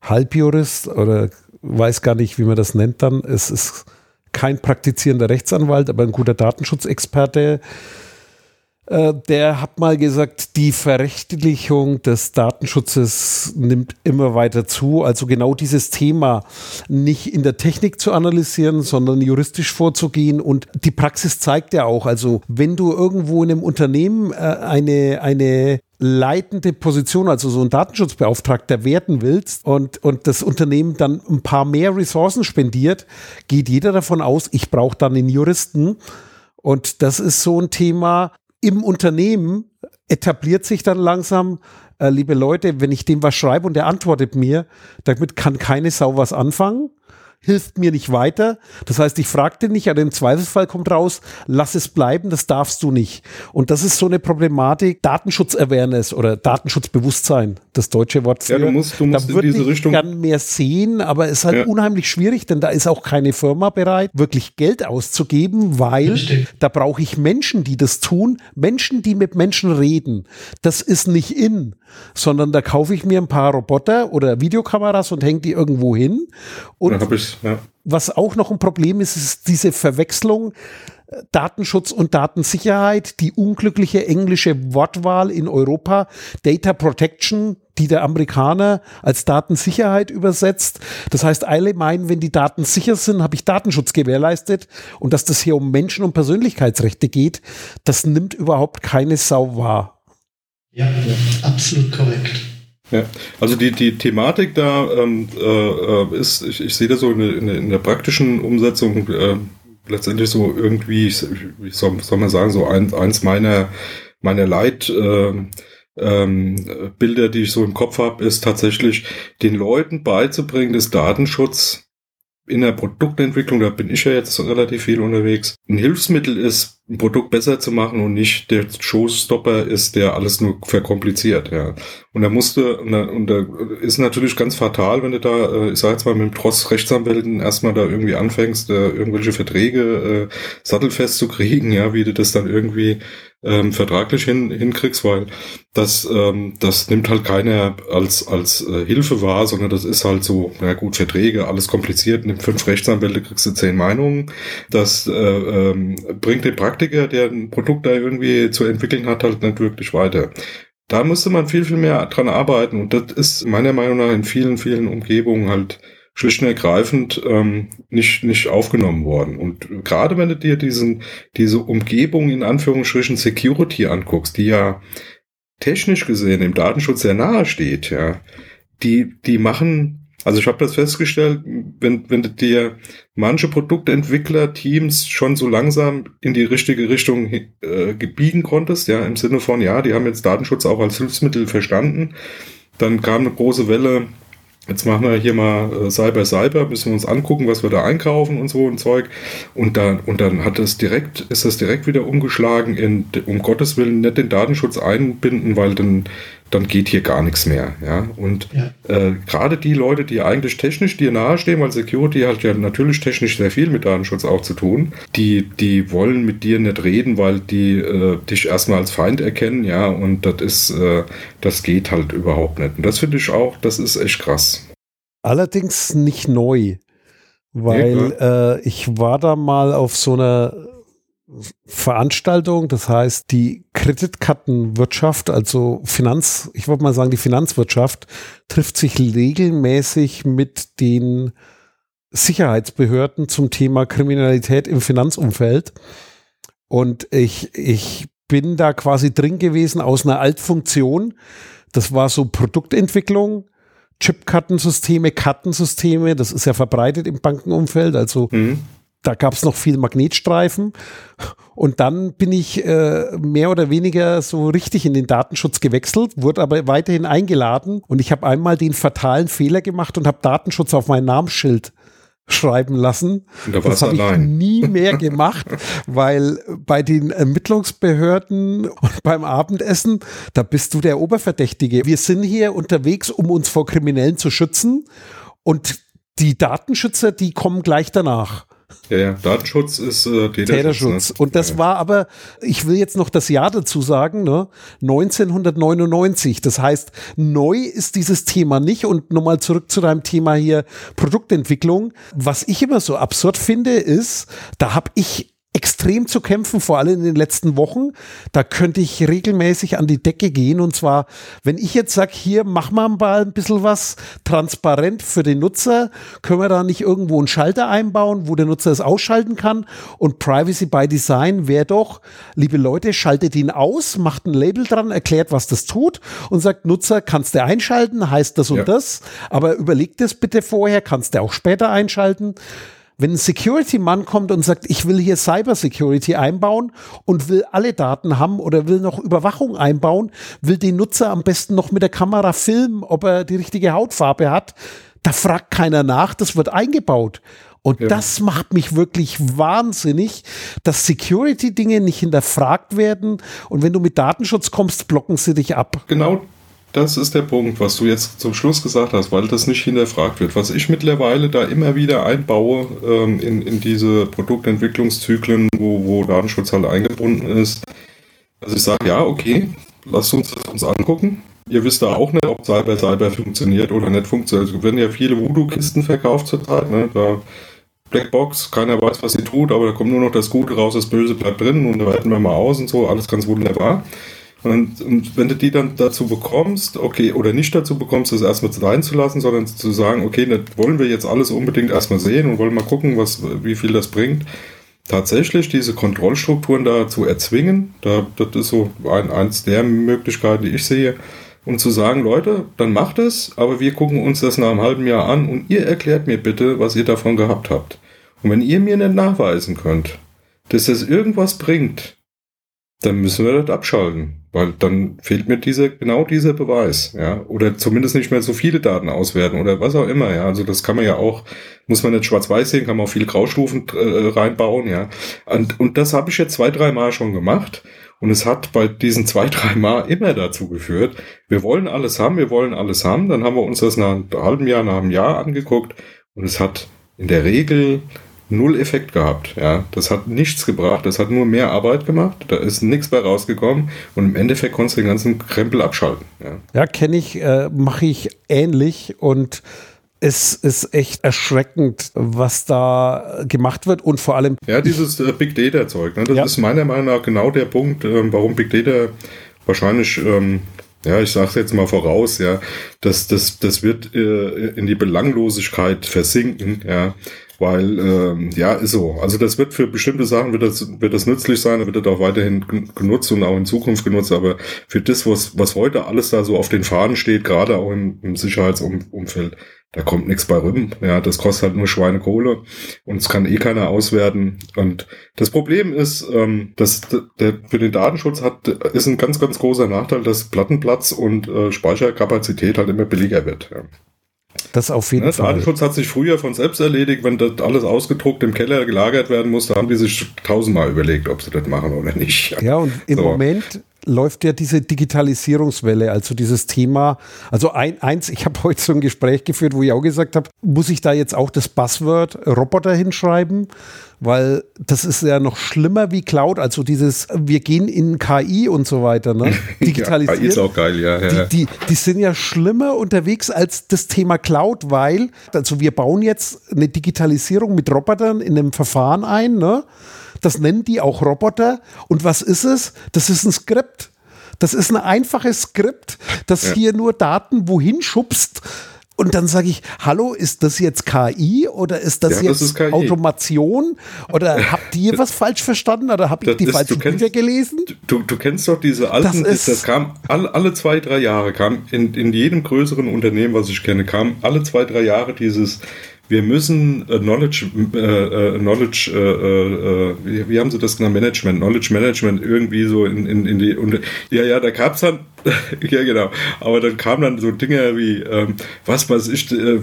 Halbjurist oder weiß gar nicht, wie man das nennt dann. Es ist kein praktizierender Rechtsanwalt, aber ein guter Datenschutzexperte, äh, der hat mal gesagt, die Verrechtlichung des Datenschutzes nimmt immer weiter zu. Also genau dieses Thema nicht in der Technik zu analysieren, sondern juristisch vorzugehen. Und die Praxis zeigt ja auch, also wenn du irgendwo in einem Unternehmen äh, eine, eine leitende Position, also so ein Datenschutzbeauftragter werden willst und, und das Unternehmen dann ein paar mehr Ressourcen spendiert, geht jeder davon aus, ich brauche dann einen Juristen. Und das ist so ein Thema, im Unternehmen etabliert sich dann langsam, äh, liebe Leute, wenn ich dem was schreibe und der antwortet mir, damit kann keine Sau was anfangen hilft mir nicht weiter. Das heißt, ich fragte nicht, aber im Zweifelsfall kommt raus, lass es bleiben, das darfst du nicht. Und das ist so eine Problematik, Datenschutz-Awareness oder Datenschutzbewusstsein, das deutsche Wort für. Ja, du musst, du musst da in diese Richtung. gern mehr sehen, aber es ist halt ja. unheimlich schwierig, denn da ist auch keine Firma bereit, wirklich Geld auszugeben, weil Richtig. da brauche ich Menschen, die das tun, Menschen, die mit Menschen reden. Das ist nicht in, sondern da kaufe ich mir ein paar Roboter oder Videokameras und hänge die irgendwo hin. Und ja. Was auch noch ein Problem ist, ist diese Verwechslung äh, Datenschutz und Datensicherheit, die unglückliche englische Wortwahl in Europa, Data Protection, die der Amerikaner als Datensicherheit übersetzt. Das heißt, alle meinen, wenn die Daten sicher sind, habe ich Datenschutz gewährleistet und dass das hier um Menschen- und Persönlichkeitsrechte geht, das nimmt überhaupt keine Sau wahr. Ja, absolut korrekt. Ja, also die, die Thematik da ähm, äh, ist, ich, ich sehe das so in, in, in der praktischen Umsetzung äh, letztendlich so irgendwie, ich soll, soll man sagen, so ein, eins meiner, meiner Leit, äh, ähm, Bilder, die ich so im Kopf habe, ist tatsächlich den Leuten beizubringen, dass Datenschutz in der Produktentwicklung, da bin ich ja jetzt relativ viel unterwegs, ein Hilfsmittel ist, ein Produkt besser zu machen und nicht der Showstopper ist, der alles nur verkompliziert, ja. Und da musste, und da ist natürlich ganz fatal, wenn du da, äh, ich sag jetzt mal, mit dem Tross Rechtsanwälten erstmal da irgendwie anfängst, äh, irgendwelche Verträge äh, sattelfest zu kriegen, ja, wie du das dann irgendwie ähm, vertraglich hin, hinkriegst, weil das, ähm, das nimmt halt keiner als, als äh, Hilfe wahr, sondern das ist halt so, na gut, Verträge, alles kompliziert, nimm fünf Rechtsanwälte, kriegst du zehn Meinungen. Das äh, ähm, bringt den Praktiker, der ein Produkt da irgendwie zu entwickeln hat, halt nicht wirklich weiter. Da müsste man viel, viel mehr dran arbeiten und das ist meiner Meinung nach in vielen, vielen Umgebungen halt schlicht und ergreifend ähm, nicht, nicht aufgenommen worden. Und gerade wenn du dir diesen, diese Umgebung in Anführungsstrichen Security anguckst, die ja technisch gesehen im Datenschutz sehr nahe steht, ja, die, die machen also ich habe das festgestellt, wenn, wenn du dir manche Produktentwickler-Teams schon so langsam in die richtige Richtung äh, biegen konntest, ja, im Sinne von, ja, die haben jetzt Datenschutz auch als Hilfsmittel verstanden, dann kam eine große Welle Jetzt machen wir hier mal äh, Cyber Cyber, müssen wir uns angucken, was wir da einkaufen und so ein Zeug. Und dann, und dann hat das direkt, ist das direkt wieder umgeschlagen in, um Gottes Willen, nicht den Datenschutz einbinden, weil dann dann geht hier gar nichts mehr. Ja? Und ja. Äh, gerade die Leute, die eigentlich technisch dir nahestehen, weil Security hat ja natürlich technisch sehr viel mit Datenschutz auch zu tun, die, die wollen mit dir nicht reden, weil die äh, dich erstmal als Feind erkennen, ja, und das ist, äh, das geht halt überhaupt nicht. Und das finde ich auch, das ist echt krass. Allerdings nicht neu, weil ja, äh, ich war da mal auf so einer Veranstaltung, das heißt die Kreditkartenwirtschaft, also Finanz, ich wollte mal sagen, die Finanzwirtschaft trifft sich regelmäßig mit den Sicherheitsbehörden zum Thema Kriminalität im Finanzumfeld. Und ich, ich bin da quasi drin gewesen aus einer Altfunktion. Das war so Produktentwicklung, Chipkartensysteme, Kartensysteme, das ist ja verbreitet im Bankenumfeld, also mhm da gab es noch viel Magnetstreifen. Und dann bin ich äh, mehr oder weniger so richtig in den Datenschutz gewechselt, wurde aber weiterhin eingeladen. Und ich habe einmal den fatalen Fehler gemacht und habe Datenschutz auf mein Namensschild schreiben lassen. Da das habe ich nie mehr gemacht, <laughs> weil bei den Ermittlungsbehörden und beim Abendessen, da bist du der Oberverdächtige. Wir sind hier unterwegs, um uns vor Kriminellen zu schützen und die Datenschützer, die kommen gleich danach. Ja, ja, Datenschutz ist äh, Täterschutz. Ne? Und das ja. war aber, ich will jetzt noch das Jahr dazu sagen, ne? 1999. Das heißt, neu ist dieses Thema nicht. Und nochmal zurück zu deinem Thema hier Produktentwicklung. Was ich immer so absurd finde, ist, da habe ich extrem zu kämpfen, vor allem in den letzten Wochen. Da könnte ich regelmäßig an die Decke gehen. Und zwar, wenn ich jetzt sage, hier, mach mal mal ein bisschen was transparent für den Nutzer, können wir da nicht irgendwo einen Schalter einbauen, wo der Nutzer es ausschalten kann? Und Privacy by Design wäre doch, liebe Leute, schaltet ihn aus, macht ein Label dran, erklärt, was das tut und sagt, Nutzer, kannst du einschalten, heißt das und ja. das, aber überleg das bitte vorher, kannst du auch später einschalten wenn ein Security-Mann kommt und sagt, ich will hier Cyber-Security einbauen und will alle Daten haben oder will noch Überwachung einbauen, will den Nutzer am besten noch mit der Kamera filmen, ob er die richtige Hautfarbe hat, da fragt keiner nach, das wird eingebaut. Und ja. das macht mich wirklich wahnsinnig, dass Security-Dinge nicht hinterfragt werden. Und wenn du mit Datenschutz kommst, blocken sie dich ab. Genau das ist der Punkt, was du jetzt zum Schluss gesagt hast, weil das nicht hinterfragt wird. Was ich mittlerweile da immer wieder einbaue ähm, in, in diese Produktentwicklungszyklen, wo, wo Datenschutz halt eingebunden ist, dass ich sage, ja, okay, lasst uns das uns angucken. Ihr wisst da auch nicht, ob Cyber Cyber funktioniert oder nicht funktioniert. Es werden ja viele Voodoo-Kisten verkauft zurzeit. Ne? Da Blackbox, keiner weiß, was sie tut, aber da kommt nur noch das Gute raus, das Böse bleibt drin und da werten wir mal aus und so, alles ganz wunderbar. Und, und, wenn du die dann dazu bekommst, okay, oder nicht dazu bekommst, das erstmal sein zu lassen, sondern zu sagen, okay, das wollen wir jetzt alles unbedingt erstmal sehen und wollen mal gucken, was, wie viel das bringt. Tatsächlich diese Kontrollstrukturen da zu erzwingen, da, das ist so ein, eins der Möglichkeiten, die ich sehe, und zu sagen, Leute, dann macht es, aber wir gucken uns das nach einem halben Jahr an und ihr erklärt mir bitte, was ihr davon gehabt habt. Und wenn ihr mir nicht nachweisen könnt, dass das irgendwas bringt, dann müssen wir das abschalten. Weil dann fehlt mir dieser, genau dieser Beweis, ja. Oder zumindest nicht mehr so viele Daten auswerten oder was auch immer, ja. Also das kann man ja auch, muss man nicht schwarz-weiß sehen, kann man auch viele Graustufen äh, reinbauen, ja. Und, und das habe ich jetzt zwei, drei Mal schon gemacht. Und es hat bei diesen zwei, <laughs> drei Mal immer dazu geführt, wir wollen alles haben, wir wollen alles haben. Dann haben wir uns das nach einem halben Jahr, nach einem Jahr angeguckt. Und es hat in der Regel null Effekt gehabt. Ja, das hat nichts gebracht, das hat nur mehr Arbeit gemacht, da ist nichts bei rausgekommen und im Endeffekt konntest du den ganzen Krempel abschalten. Ja, ja kenne ich, äh, mache ich ähnlich und es ist echt erschreckend, was da gemacht wird und vor allem. Ja, dieses äh, Big Data Zeug, ne? das ja. ist meiner Meinung nach genau der Punkt, äh, warum Big Data wahrscheinlich ähm, ja, ich sage jetzt mal voraus, ja, dass das, das wird äh, in die Belanglosigkeit versinken, ja, weil ähm, ja ist so. Also das wird für bestimmte Sachen wird das wird das nützlich sein, wird das auch weiterhin genutzt und auch in Zukunft genutzt. Aber für das, was was heute alles da so auf den Fahnen steht, gerade auch im, im Sicherheitsumfeld, da kommt nichts bei rum. Ja, das kostet halt nur Schweinekohle und es kann eh keiner auswerten. Und das Problem ist, ähm, dass der für den Datenschutz hat ist ein ganz ganz großer Nachteil, dass Plattenplatz und äh, Speicherkapazität halt immer billiger wird. Ja. Das auf jeden ne, Fall. Datenschutz hat sich früher von selbst erledigt, wenn das alles ausgedruckt im Keller gelagert werden musste, haben die sich tausendmal überlegt, ob sie das machen oder nicht. Ja, und im so. Moment läuft ja diese Digitalisierungswelle, also dieses Thema. Also ein, eins, ich habe <laughs> heute so ein Gespräch geführt, wo ich auch gesagt habe, muss ich da jetzt auch das Buzzword Roboter hinschreiben? Weil das ist ja noch schlimmer wie Cloud, also dieses, wir gehen in KI und so weiter, ne? <laughs> Digitalisieren. ja, KI ist auch geil, ja. ja. Die, die, die sind ja schlimmer unterwegs als das Thema Cloud, weil, also wir bauen jetzt eine Digitalisierung mit Robotern in einem Verfahren ein, ne? Das nennen die auch Roboter. Und was ist es? Das ist ein Skript. Das ist ein einfaches Skript, das ja. hier nur Daten wohin schubst. Und dann sage ich, hallo, ist das jetzt KI oder ist das ja, jetzt das ist Automation? Oder <laughs> habt ihr was falsch verstanden oder habt ihr die ist, falschen Bücher gelesen? Du, du kennst doch diese alten, das, das kam alle, alle zwei, drei Jahre, kam in, in jedem größeren Unternehmen, was ich kenne, kam alle zwei, drei Jahre dieses wir müssen äh, Knowledge, äh, äh, Knowledge, äh, äh, wie, wie, haben sie das genannt, Management, Knowledge Management irgendwie so in, in, in die, und, ja, ja, da gab es dann, <laughs> ja genau, aber dann kamen dann so Dinge wie, ähm, was weiß ich, äh,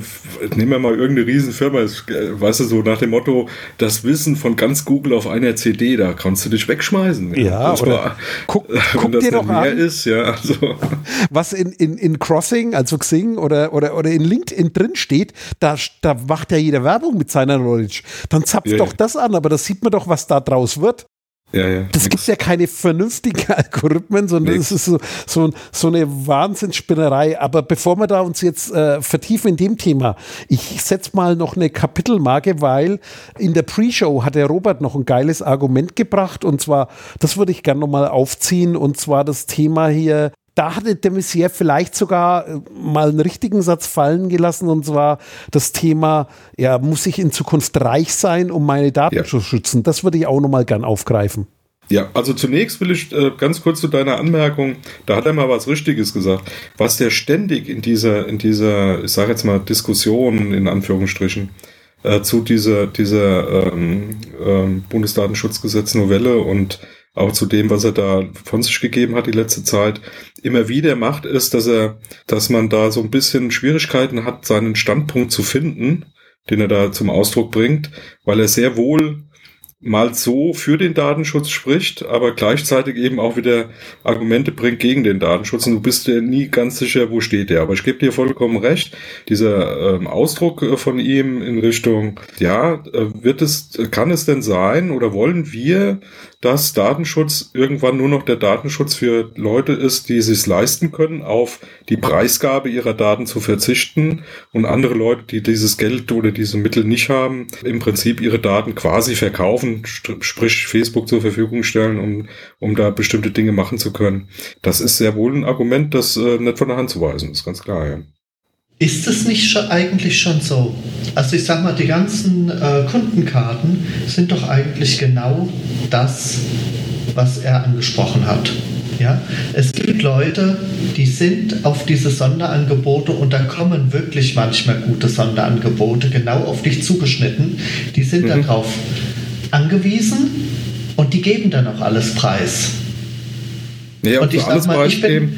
nehmen wir mal irgendeine Riesenfirma, ist, äh, weißt du, so nach dem Motto, das Wissen von ganz Google auf einer CD, da kannst du dich wegschmeißen. Ja, oder war, guck, <laughs> guck dir doch an, ist, ja, also. <laughs> was in, in, in Crossing, also Xing oder, oder, oder in LinkedIn drin steht, da, da macht ja jeder Werbung mit seiner Knowledge. Dann zapft ja, doch ja. das an, aber das sieht man doch, was da draus wird. Ja, ja. Das gibt ja keine vernünftigen <laughs> Algorithmen, sondern es ist so, so, so, eine Wahnsinnsspinnerei. Aber bevor wir da uns jetzt äh, vertiefen in dem Thema, ich setze mal noch eine Kapitelmarke, weil in der Pre-Show hat der Robert noch ein geiles Argument gebracht und zwar, das würde ich gerne nochmal aufziehen und zwar das Thema hier da hatte de Maizière vielleicht sogar äh, mal einen richtigen Satz fallen gelassen und zwar das Thema, ja, muss ich in Zukunft reich sein, um meine Daten ja. zu schützen? Das würde ich auch nochmal gern aufgreifen. Ja, also zunächst will ich äh, ganz kurz zu deiner Anmerkung, da hat er mal was Richtiges gesagt. Was der ständig in dieser, in dieser, ich sage jetzt mal, Diskussion in Anführungsstrichen äh, zu dieser, dieser ähm, ähm, Bundesdatenschutzgesetz-Novelle und auch zu dem, was er da von sich gegeben hat die letzte Zeit, immer wieder macht, ist, dass er, dass man da so ein bisschen Schwierigkeiten hat, seinen Standpunkt zu finden, den er da zum Ausdruck bringt, weil er sehr wohl mal so für den Datenschutz spricht, aber gleichzeitig eben auch wieder Argumente bringt gegen den Datenschutz. Und du bist dir nie ganz sicher, wo steht der. Aber ich gebe dir vollkommen recht. Dieser ähm, Ausdruck äh, von ihm in Richtung, ja, äh, wird es, kann es denn sein oder wollen wir dass Datenschutz irgendwann nur noch der Datenschutz für Leute ist, die es sich leisten können, auf die Preisgabe ihrer Daten zu verzichten und andere Leute, die dieses Geld oder diese Mittel nicht haben, im Prinzip ihre Daten quasi verkaufen, sprich Facebook zur Verfügung stellen, um, um da bestimmte Dinge machen zu können. Das ist sehr wohl ein Argument, das äh, nicht von der Hand zu weisen ist, ganz klar, ja. Ist es nicht schon, eigentlich schon so? Also ich sag mal, die ganzen äh, Kundenkarten sind doch eigentlich genau das, was er angesprochen hat. Ja? Es gibt Leute, die sind auf diese Sonderangebote und da kommen wirklich manchmal gute Sonderangebote genau auf dich zugeschnitten. Die sind mhm. darauf angewiesen und die geben dann auch alles preis. Ja, und ich sag mal, ich bin,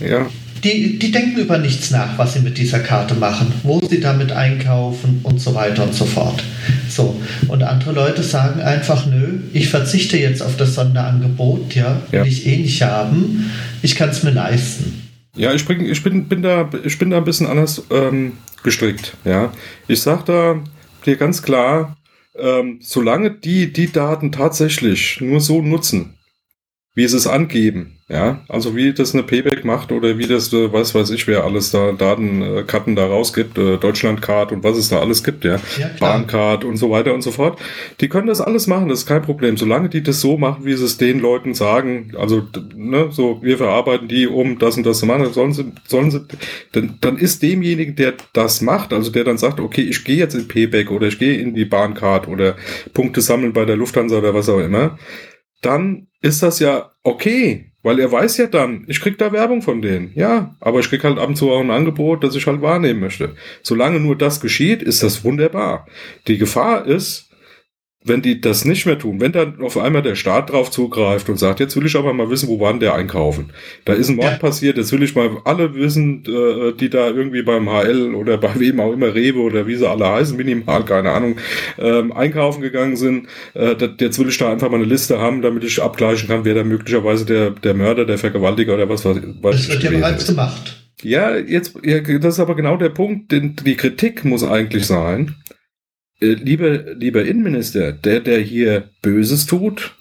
ja die, die denken über nichts nach, was sie mit dieser Karte machen, wo sie damit einkaufen und so weiter und so fort. So, und andere Leute sagen einfach, nö, ich verzichte jetzt auf das Sonderangebot, ja, will ich eh nicht haben, ich kann es mir leisten. Ja, ich, bring, ich, bin, bin da, ich bin da ein bisschen anders ähm, gestrickt. Ja. Ich sage da dir ganz klar, ähm, solange die die Daten tatsächlich nur so nutzen, wie sie es angeben, ja, also wie das eine Payback macht oder wie das, äh, was weiß ich, wer alles da Datenkarten da rausgibt, äh, Deutschlandcard und was es da alles gibt, ja, ja Bahncard und so weiter und so fort. Die können das alles machen, das ist kein Problem, solange die das so machen, wie sie es den Leuten sagen, also ne, so wir verarbeiten die, um das und das zu machen, sollen sie, sollen sie, dann, dann ist demjenigen, der das macht, also der dann sagt, okay, ich gehe jetzt in Payback oder ich gehe in die Bahncard oder Punkte sammeln bei der Lufthansa oder was auch immer, dann ist das ja okay. Weil er weiß ja dann, ich krieg da Werbung von denen. Ja, aber ich krieg halt ab und zu auch ein Angebot, das ich halt wahrnehmen möchte. Solange nur das geschieht, ist das wunderbar. Die Gefahr ist, wenn die das nicht mehr tun, wenn dann auf einmal der Staat drauf zugreift und sagt, jetzt will ich aber mal wissen, wo waren der einkaufen. Da ist ein Mord ja. passiert, jetzt will ich mal alle wissen, äh, die da irgendwie beim HL oder bei wem auch immer Rewe oder wie sie alle heißen, minimal, keine Ahnung, ähm, einkaufen gegangen sind. Äh, jetzt will ich da einfach mal eine Liste haben, damit ich abgleichen kann, wer da möglicherweise der, der Mörder, der Vergewaltiger oder was weiß Das wird ja bereits gemacht. Ja, jetzt, ja, das ist aber genau der Punkt, denn die Kritik muss eigentlich sein, lieber, lieber Innenminister, der, der hier Böses tut,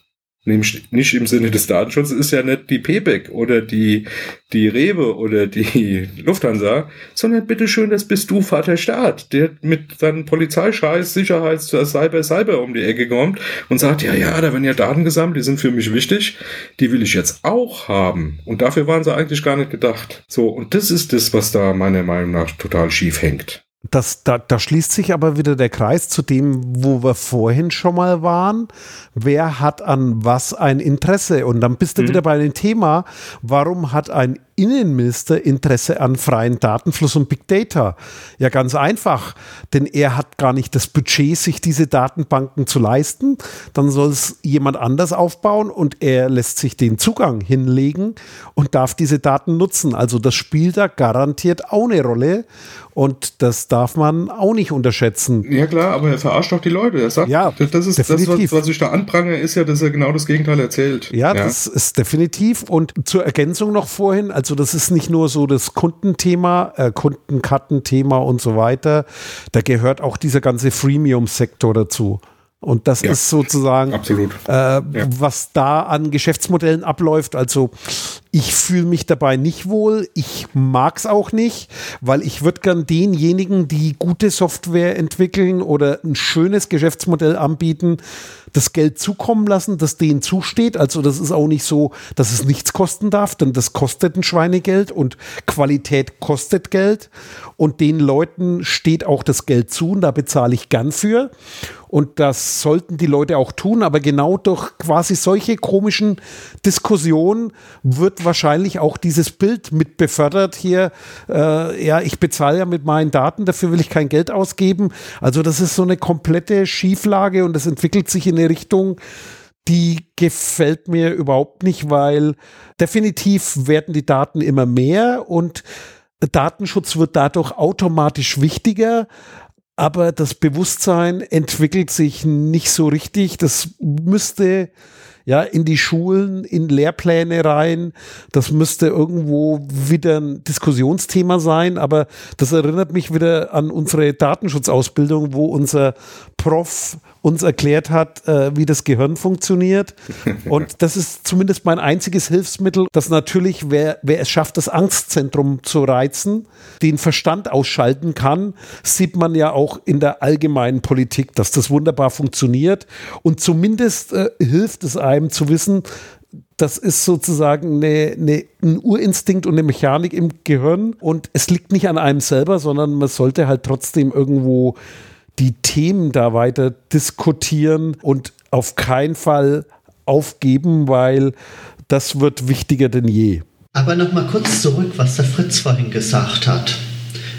nämlich nicht im Sinne des Datenschutzes, ist ja nicht die Payback oder die, die Rewe oder die <laughs> Lufthansa, sondern bitteschön, das bist du, Vater Staat, der mit seinem Polizeischeiß, Sicherheits, Cyber, Cyber um die Ecke kommt und sagt, ja, ja, da werden ja Daten gesammelt, die sind für mich wichtig, die will ich jetzt auch haben. Und dafür waren sie eigentlich gar nicht gedacht. So, und das ist das, was da meiner Meinung nach total schief hängt. Das, da, da schließt sich aber wieder der Kreis zu dem, wo wir vorhin schon mal waren. Wer hat an was ein Interesse? Und dann bist du mhm. wieder bei dem Thema, warum hat ein Innenminister Interesse an freien Datenfluss und Big Data? Ja, ganz einfach, denn er hat gar nicht das Budget, sich diese Datenbanken zu leisten. Dann soll es jemand anders aufbauen und er lässt sich den Zugang hinlegen und darf diese Daten nutzen. Also das spielt da garantiert auch eine Rolle. Und das darf man auch nicht unterschätzen. Ja klar, aber er verarscht doch die Leute. Er sagt, ja, das ist definitiv. das, was, was ich da anprangere, ist ja, dass er genau das Gegenteil erzählt. Ja, ja, das ist definitiv. Und zur Ergänzung noch vorhin, also das ist nicht nur so das Kundenthema, äh, Kundenkartenthema und so weiter. Da gehört auch dieser ganze Freemium-Sektor dazu. Und das ja, ist sozusagen, äh, ja. was da an Geschäftsmodellen abläuft. Also ich fühle mich dabei nicht wohl. Ich mag es auch nicht, weil ich würde gern denjenigen, die gute Software entwickeln oder ein schönes Geschäftsmodell anbieten, das Geld zukommen lassen, das denen zusteht. Also das ist auch nicht so, dass es nichts kosten darf, denn das kostet ein Schweinegeld und Qualität kostet Geld. Und den Leuten steht auch das Geld zu und da bezahle ich gern für. Und das sollten die Leute auch tun. Aber genau durch quasi solche komischen Diskussionen wird wahrscheinlich auch dieses Bild mit befördert hier. Äh, ja, ich bezahle ja mit meinen Daten, dafür will ich kein Geld ausgeben. Also das ist so eine komplette Schieflage und das entwickelt sich in eine Richtung, die gefällt mir überhaupt nicht, weil definitiv werden die Daten immer mehr und Datenschutz wird dadurch automatisch wichtiger, aber das Bewusstsein entwickelt sich nicht so richtig. Das müsste ja in die Schulen, in Lehrpläne rein. Das müsste irgendwo wieder ein Diskussionsthema sein, aber das erinnert mich wieder an unsere Datenschutzausbildung, wo unser Prof uns erklärt hat, äh, wie das Gehirn funktioniert. Und <laughs> das ist zumindest mein einziges Hilfsmittel, dass natürlich, wer, wer es schafft, das Angstzentrum zu reizen, den Verstand ausschalten kann, sieht man ja auch in der allgemeinen Politik, dass das wunderbar funktioniert. Und zumindest äh, hilft es einem zu wissen, das ist sozusagen eine, eine, ein Urinstinkt und eine Mechanik im Gehirn. Und es liegt nicht an einem selber, sondern man sollte halt trotzdem irgendwo die Themen da weiter diskutieren und auf keinen Fall aufgeben, weil das wird wichtiger denn je. Aber nochmal kurz zurück, was der Fritz vorhin gesagt hat.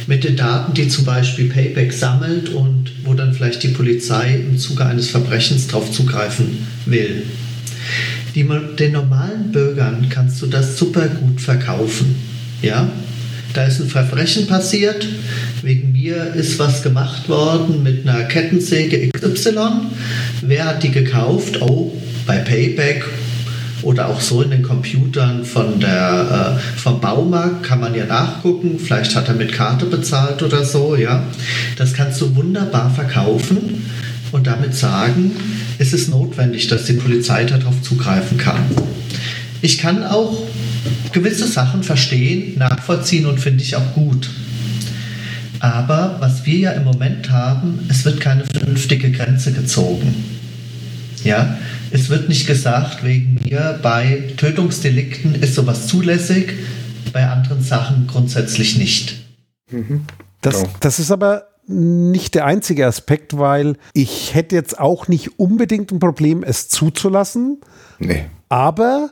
Mit den Daten, die zum Beispiel Payback sammelt und wo dann vielleicht die Polizei im Zuge eines Verbrechens darauf zugreifen will. Die, den normalen Bürgern kannst du das super gut verkaufen. Ja? Da ist ein Verbrechen passiert, wegen mir ist was gemacht worden mit einer Kettensäge XY. Wer hat die gekauft? Oh, bei Payback oder auch so in den Computern von der, äh, vom Baumarkt kann man ja nachgucken. Vielleicht hat er mit Karte bezahlt oder so, ja. Das kannst du wunderbar verkaufen und damit sagen, es ist notwendig, dass die Polizei darauf zugreifen kann. Ich kann auch gewisse Sachen verstehen, nachvollziehen und finde ich auch gut. Aber was wir ja im Moment haben, es wird keine vernünftige Grenze gezogen. Ja, es wird nicht gesagt, wegen mir bei Tötungsdelikten ist sowas zulässig, bei anderen Sachen grundsätzlich nicht. Mhm. Das, das ist aber nicht der einzige Aspekt, weil ich hätte jetzt auch nicht unbedingt ein Problem, es zuzulassen. Nee. Aber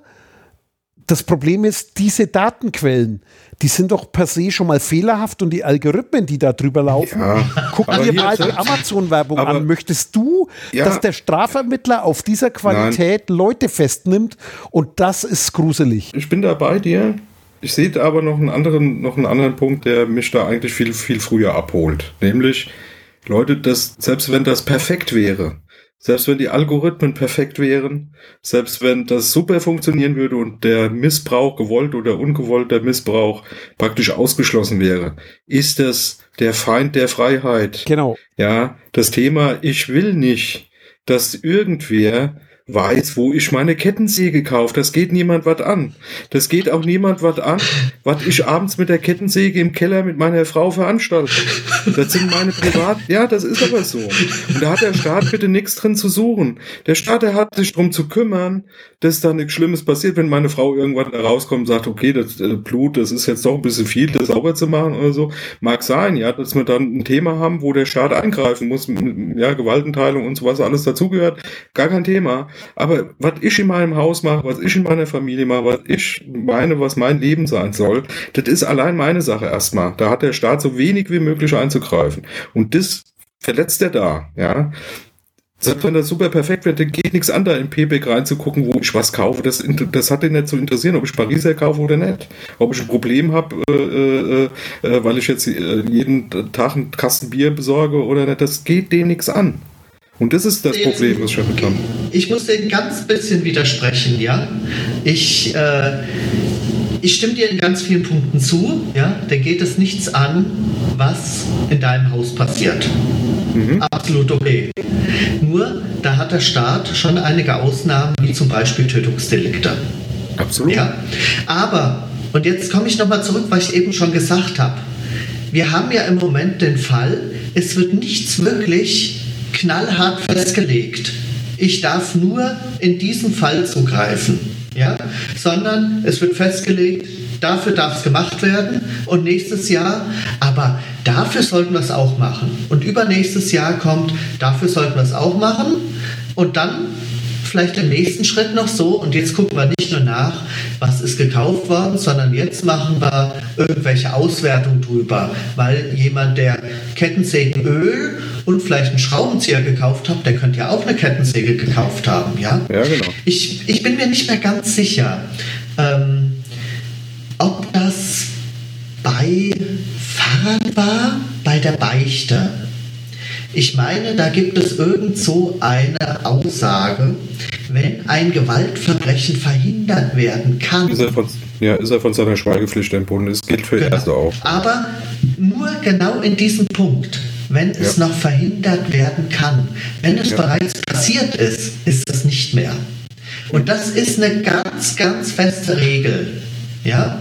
das Problem ist, diese Datenquellen, die sind doch per se schon mal fehlerhaft und die Algorithmen, die da drüber laufen, ja, guck dir mal die Amazon-Werbung an. Möchtest du, ja, dass der Strafvermittler auf dieser Qualität nein. Leute festnimmt? Und das ist gruselig. Ich bin da bei dir. Ich sehe aber noch einen anderen, noch einen anderen Punkt, der mich da eigentlich viel, viel früher abholt. Nämlich, Leute, dass selbst wenn das perfekt wäre, selbst wenn die Algorithmen perfekt wären, selbst wenn das super funktionieren würde und der Missbrauch, gewollt oder ungewollter Missbrauch praktisch ausgeschlossen wäre, ist das der Feind der Freiheit. Genau. Ja, das Thema, ich will nicht, dass irgendwer weiß, wo ich meine Kettensäge kaufe. Das geht niemand was an. Das geht auch niemand was an, was ich abends mit der Kettensäge im Keller mit meiner Frau veranstalte. Das sind meine Privat... Ja, das ist aber so. Und da hat der Staat bitte nichts drin zu suchen. Der Staat, der hat sich drum zu kümmern, dass da nichts Schlimmes passiert, wenn meine Frau irgendwann da rauskommt und sagt, okay, das äh, Blut, das ist jetzt doch ein bisschen viel, das sauber zu machen oder so. Mag sein, ja, dass wir dann ein Thema haben, wo der Staat eingreifen muss, ja, Gewaltenteilung und so was alles dazugehört. Gar kein Thema. Aber was ich in meinem Haus mache, was ich in meiner Familie mache, was ich meine, was mein Leben sein soll, das ist allein meine Sache erstmal. Da hat der Staat so wenig wie möglich einzugreifen. Und das verletzt er da, ja. Selbst wenn das super perfekt wird, dann geht nichts an, da in Payback reinzugucken, wo ich was kaufe. Das, das hat den nicht zu interessieren, ob ich Pariser kaufe oder nicht. Ob ich ein Problem habe, äh, äh, äh, weil ich jetzt äh, jeden Tag einen Kasten Bier besorge oder nicht, das geht denen nichts an. Und das ist das jetzt, Problem, was mit haben. Ich muss dir ein ganz bisschen widersprechen, ja. Ich, äh, ich stimme dir in ganz vielen Punkten zu, ja. Da geht es nichts an, was in deinem Haus passiert. Mhm. Absolut okay. Nur, da hat der Staat schon einige Ausnahmen, wie zum Beispiel Tötungsdelikte. Absolut. Ja. Aber, und jetzt komme ich nochmal zurück, was ich eben schon gesagt habe. Wir haben ja im Moment den Fall, es wird nichts wirklich knallhart festgelegt. Ich darf nur in diesem Fall zugreifen. Ja? Sondern es wird festgelegt, dafür darf es gemacht werden und nächstes Jahr, aber dafür sollten wir es auch machen. Und übernächstes Jahr kommt, dafür sollten wir es auch machen und dann vielleicht im nächsten Schritt noch so und jetzt gucken wir nicht nur nach, was ist gekauft worden, sondern jetzt machen wir irgendwelche Auswertungen drüber, weil jemand, der Kettensägenöl und vielleicht einen Schraubenzieher gekauft hat, der könnte ja auch eine Kettensäge gekauft haben, ja? Ja, genau. Ich, ich bin mir nicht mehr ganz sicher. Ähm, ob das bei Fahrrad war, bei der Beichte. Ich meine, da gibt es irgend so eine Aussage, wenn ein Gewaltverbrechen verhindert werden kann. Ist er von, ja, ist er von seiner Schweigepflicht entbunden. Das gilt für genau. Erste auch. Aber nur genau in diesem Punkt, wenn es ja. noch verhindert werden kann. Wenn es ja. bereits passiert ist, ist es nicht mehr. Und das ist eine ganz, ganz feste Regel. Ja?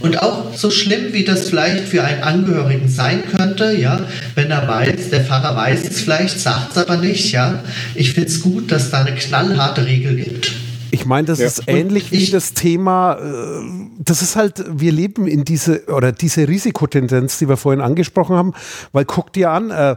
Und auch so schlimm, wie das vielleicht für einen Angehörigen sein könnte, ja, wenn er weiß, der Pfarrer weiß es vielleicht, sagt es aber nicht, ja. Ich finde es gut, dass da eine knallharte Regel gibt. Ich meine, das ja. ist ähnlich wie das Thema, äh, das ist halt, wir leben in diese, oder diese Risikotendenz, die wir vorhin angesprochen haben, weil guck dir an, äh,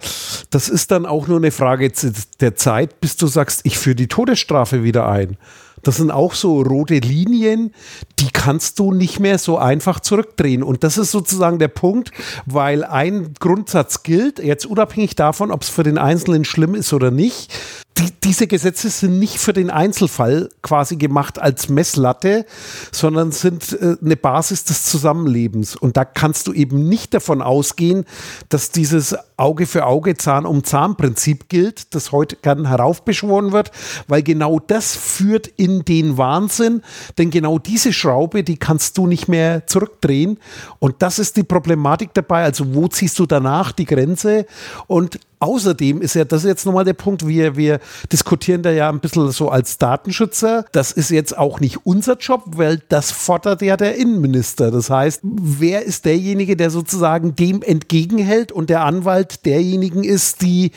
das ist dann auch nur eine Frage der Zeit, bis du sagst, ich führe die Todesstrafe wieder ein. Das sind auch so rote Linien, die kannst du nicht mehr so einfach zurückdrehen. Und das ist sozusagen der Punkt, weil ein Grundsatz gilt, jetzt unabhängig davon, ob es für den Einzelnen schlimm ist oder nicht die, diese Gesetze sind nicht für den Einzelfall quasi gemacht als Messlatte, sondern sind äh, eine Basis des Zusammenlebens. Und da kannst du eben nicht davon ausgehen, dass dieses Auge für Auge, Zahn um Zahn Prinzip gilt, das heute gern heraufbeschworen wird, weil genau das führt in den Wahnsinn, denn genau diese Schraube, die kannst du nicht mehr zurückdrehen. Und das ist die Problematik dabei. Also wo ziehst du danach die Grenze? Und Außerdem ist ja das jetzt nochmal der Punkt, wir, wir diskutieren da ja ein bisschen so als Datenschützer. Das ist jetzt auch nicht unser Job, weil das fordert ja der Innenminister. Das heißt, wer ist derjenige, der sozusagen dem entgegenhält und der Anwalt derjenigen ist, die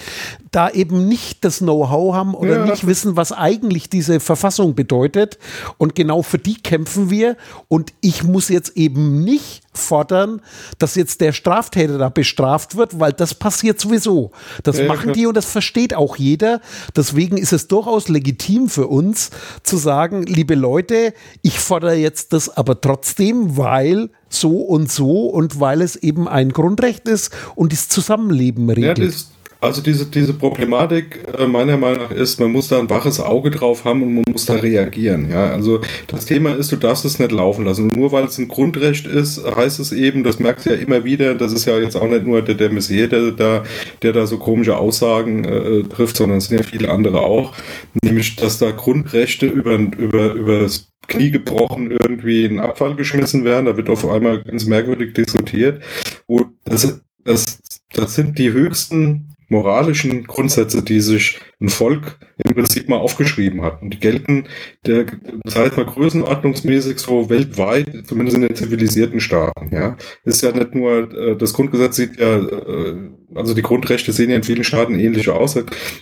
da eben nicht das Know-how haben oder ja. nicht wissen, was eigentlich diese Verfassung bedeutet. Und genau für die kämpfen wir. Und ich muss jetzt eben nicht fordern, dass jetzt der Straftäter da bestraft wird, weil das passiert sowieso. Das ja, machen die und das versteht auch jeder. Deswegen ist es durchaus legitim für uns zu sagen, liebe Leute, ich fordere jetzt das aber trotzdem, weil so und so und weil es eben ein Grundrecht ist und das Zusammenleben regelt. Ja, das, also diese, diese Problematik äh, meiner Meinung nach ist, man muss da ein waches Auge drauf haben und man muss da reagieren. Ja, also das Thema ist, du darfst es nicht laufen lassen. nur weil es ein Grundrecht ist, heißt es eben, das merkst du ja immer wieder, das ist ja jetzt auch nicht nur der, der Messier, der da, der da so komische Aussagen äh, trifft, sondern es sind ja viele andere auch, nämlich, dass da Grundrechte über, über, über das Knie gebrochen irgendwie in Abfall geschmissen werden. Da wird auf einmal ganz merkwürdig diskutiert. Wo das, das, das sind die höchsten moralischen Grundsätze, die sich ein Volk im Prinzip mal aufgeschrieben hat. Und die gelten, der, das heißt mal größenordnungsmäßig so weltweit, zumindest in den zivilisierten Staaten. Ja, ist ja nicht nur äh, das Grundgesetz sieht ja, äh, also die Grundrechte sehen ja in vielen Staaten ähnlich aus.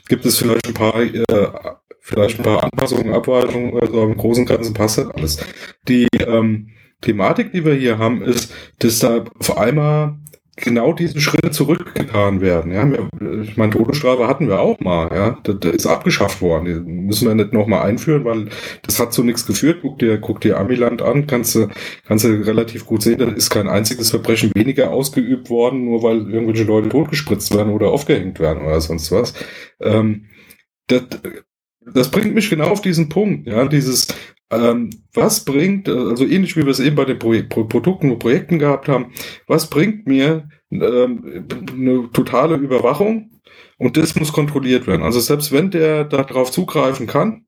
gibt es vielleicht ein paar, äh, vielleicht ein paar Anpassungen, Abweichungen, also im Großen Ganzen passt das alles. Die ähm, Thematik, die wir hier haben, ist, dass da auf einmal genau diese Schritte zurückgetan werden. Ja, ich meine, Todesstrafe hatten wir auch mal. Ja, das, das ist abgeschafft worden. Die müssen wir nicht nochmal einführen, weil das hat zu nichts geführt. Guck dir, guck dir Amiland an, kannst du, kannst du relativ gut sehen, da ist kein einziges Verbrechen weniger ausgeübt worden, nur weil irgendwelche Leute totgespritzt werden oder aufgehängt werden oder sonst was. Ähm, das, das bringt mich genau auf diesen Punkt, ja, dieses, ähm, was bringt, also ähnlich wie wir es eben bei den Pro Pro Produkten und Projekten gehabt haben, was bringt mir ähm, eine totale Überwachung und das muss kontrolliert werden. Also selbst wenn der darauf zugreifen kann,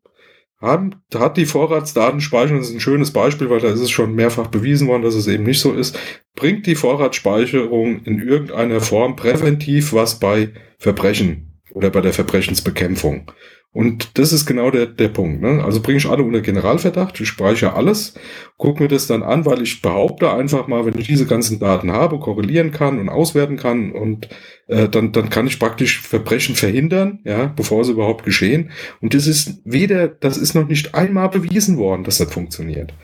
haben, hat die Vorratsdatenspeicherung, das ist ein schönes Beispiel, weil da ist es schon mehrfach bewiesen worden, dass es eben nicht so ist, bringt die Vorratsspeicherung in irgendeiner Form präventiv was bei Verbrechen oder bei der Verbrechensbekämpfung. Und das ist genau der, der Punkt. Ne? Also bringe ich alle unter Generalverdacht, ich speichere alles, gucke mir das dann an, weil ich behaupte einfach mal, wenn ich diese ganzen Daten habe, korrelieren kann und auswerten kann und äh, dann, dann kann ich praktisch Verbrechen verhindern, ja, bevor sie überhaupt geschehen. Und das ist weder, das ist noch nicht einmal bewiesen worden, dass das funktioniert.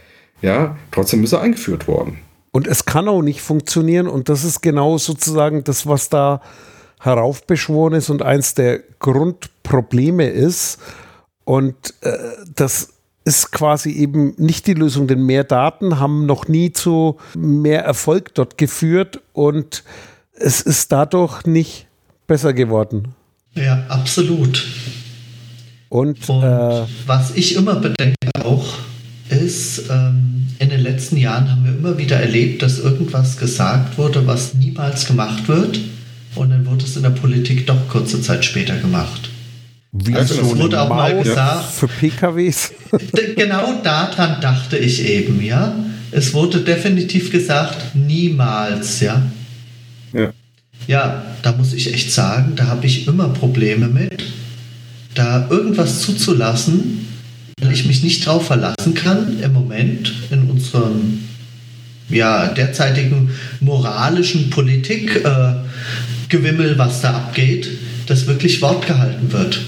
Ja, trotzdem ist er eingeführt worden. Und es kann auch nicht funktionieren und das ist genau sozusagen das, was da heraufbeschworen ist und eins der Grundprobleme ist. Und äh, das ist quasi eben nicht die Lösung, denn mehr Daten haben noch nie zu mehr Erfolg dort geführt und es ist dadurch nicht besser geworden. Ja, absolut. Und, und äh, was ich immer bedenke auch, ist, ähm, in den letzten Jahren haben wir immer wieder erlebt, dass irgendwas gesagt wurde, was niemals gemacht wird. Und dann wurde es in der Politik doch kurze Zeit später gemacht. Wie also es wurde auch Maut mal gesagt. Für PKWs? <laughs> genau daran dachte ich eben, ja. Es wurde definitiv gesagt, niemals, ja. Ja. Ja, da muss ich echt sagen, da habe ich immer Probleme mit, da irgendwas zuzulassen, weil ich mich nicht drauf verlassen kann im Moment in unserem ja, derzeitigen moralischen Politik. Äh, Gewimmel, was da abgeht, das wirklich Wort gehalten wird.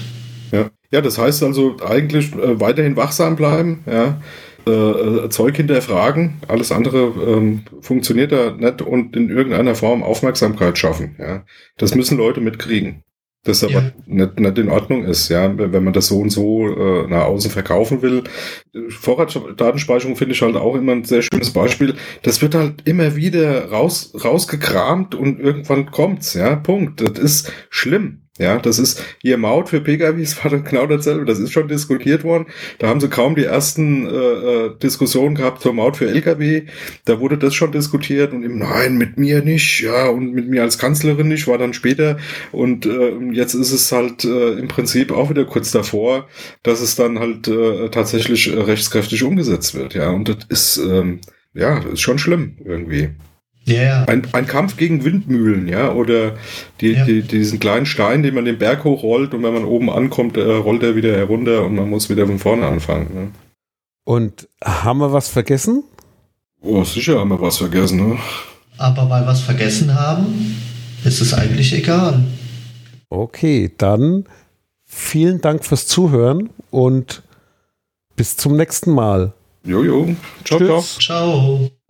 Ja, ja das heißt also eigentlich äh, weiterhin wachsam bleiben, ja. Äh, äh, Zeug hinterfragen, alles andere ähm, funktioniert da nicht und in irgendeiner Form Aufmerksamkeit schaffen. Ja. Das müssen Leute mitkriegen. Das aber ja. nicht, nicht in Ordnung ist, ja, wenn man das so und so äh, nach außen verkaufen will. Vorratsdatenspeicherung finde ich halt auch immer ein sehr schönes Beispiel. Das wird halt immer wieder raus, rausgekramt und irgendwann kommt's, ja, Punkt. Das ist schlimm. Ja, das ist hier Maut für PKWs war dann genau dasselbe. Das ist schon diskutiert worden. Da haben sie kaum die ersten äh, äh Diskussionen gehabt zur Maut für LKW. Da wurde das schon diskutiert und eben nein, mit mir nicht, ja und mit mir als Kanzlerin nicht. War dann später und äh, jetzt ist es halt äh, im Prinzip auch wieder kurz davor, dass es dann halt äh, tatsächlich äh, rechtskräftig umgesetzt wird. Ja und das ist ähm, ja ist schon schlimm irgendwie. Ja, ja. Ein, ein Kampf gegen Windmühlen, ja, oder die, ja. Die, diesen kleinen Stein, den man den Berg hochrollt und wenn man oben ankommt, äh, rollt er wieder herunter und man muss wieder von vorne anfangen. Ne? Und haben wir was vergessen? Oh, sicher haben wir was vergessen, ne? Aber weil wir was vergessen haben, ist es eigentlich egal. Okay, dann vielen Dank fürs Zuhören und bis zum nächsten Mal. Jojo. Ciao, Tschüss. ciao. Ciao.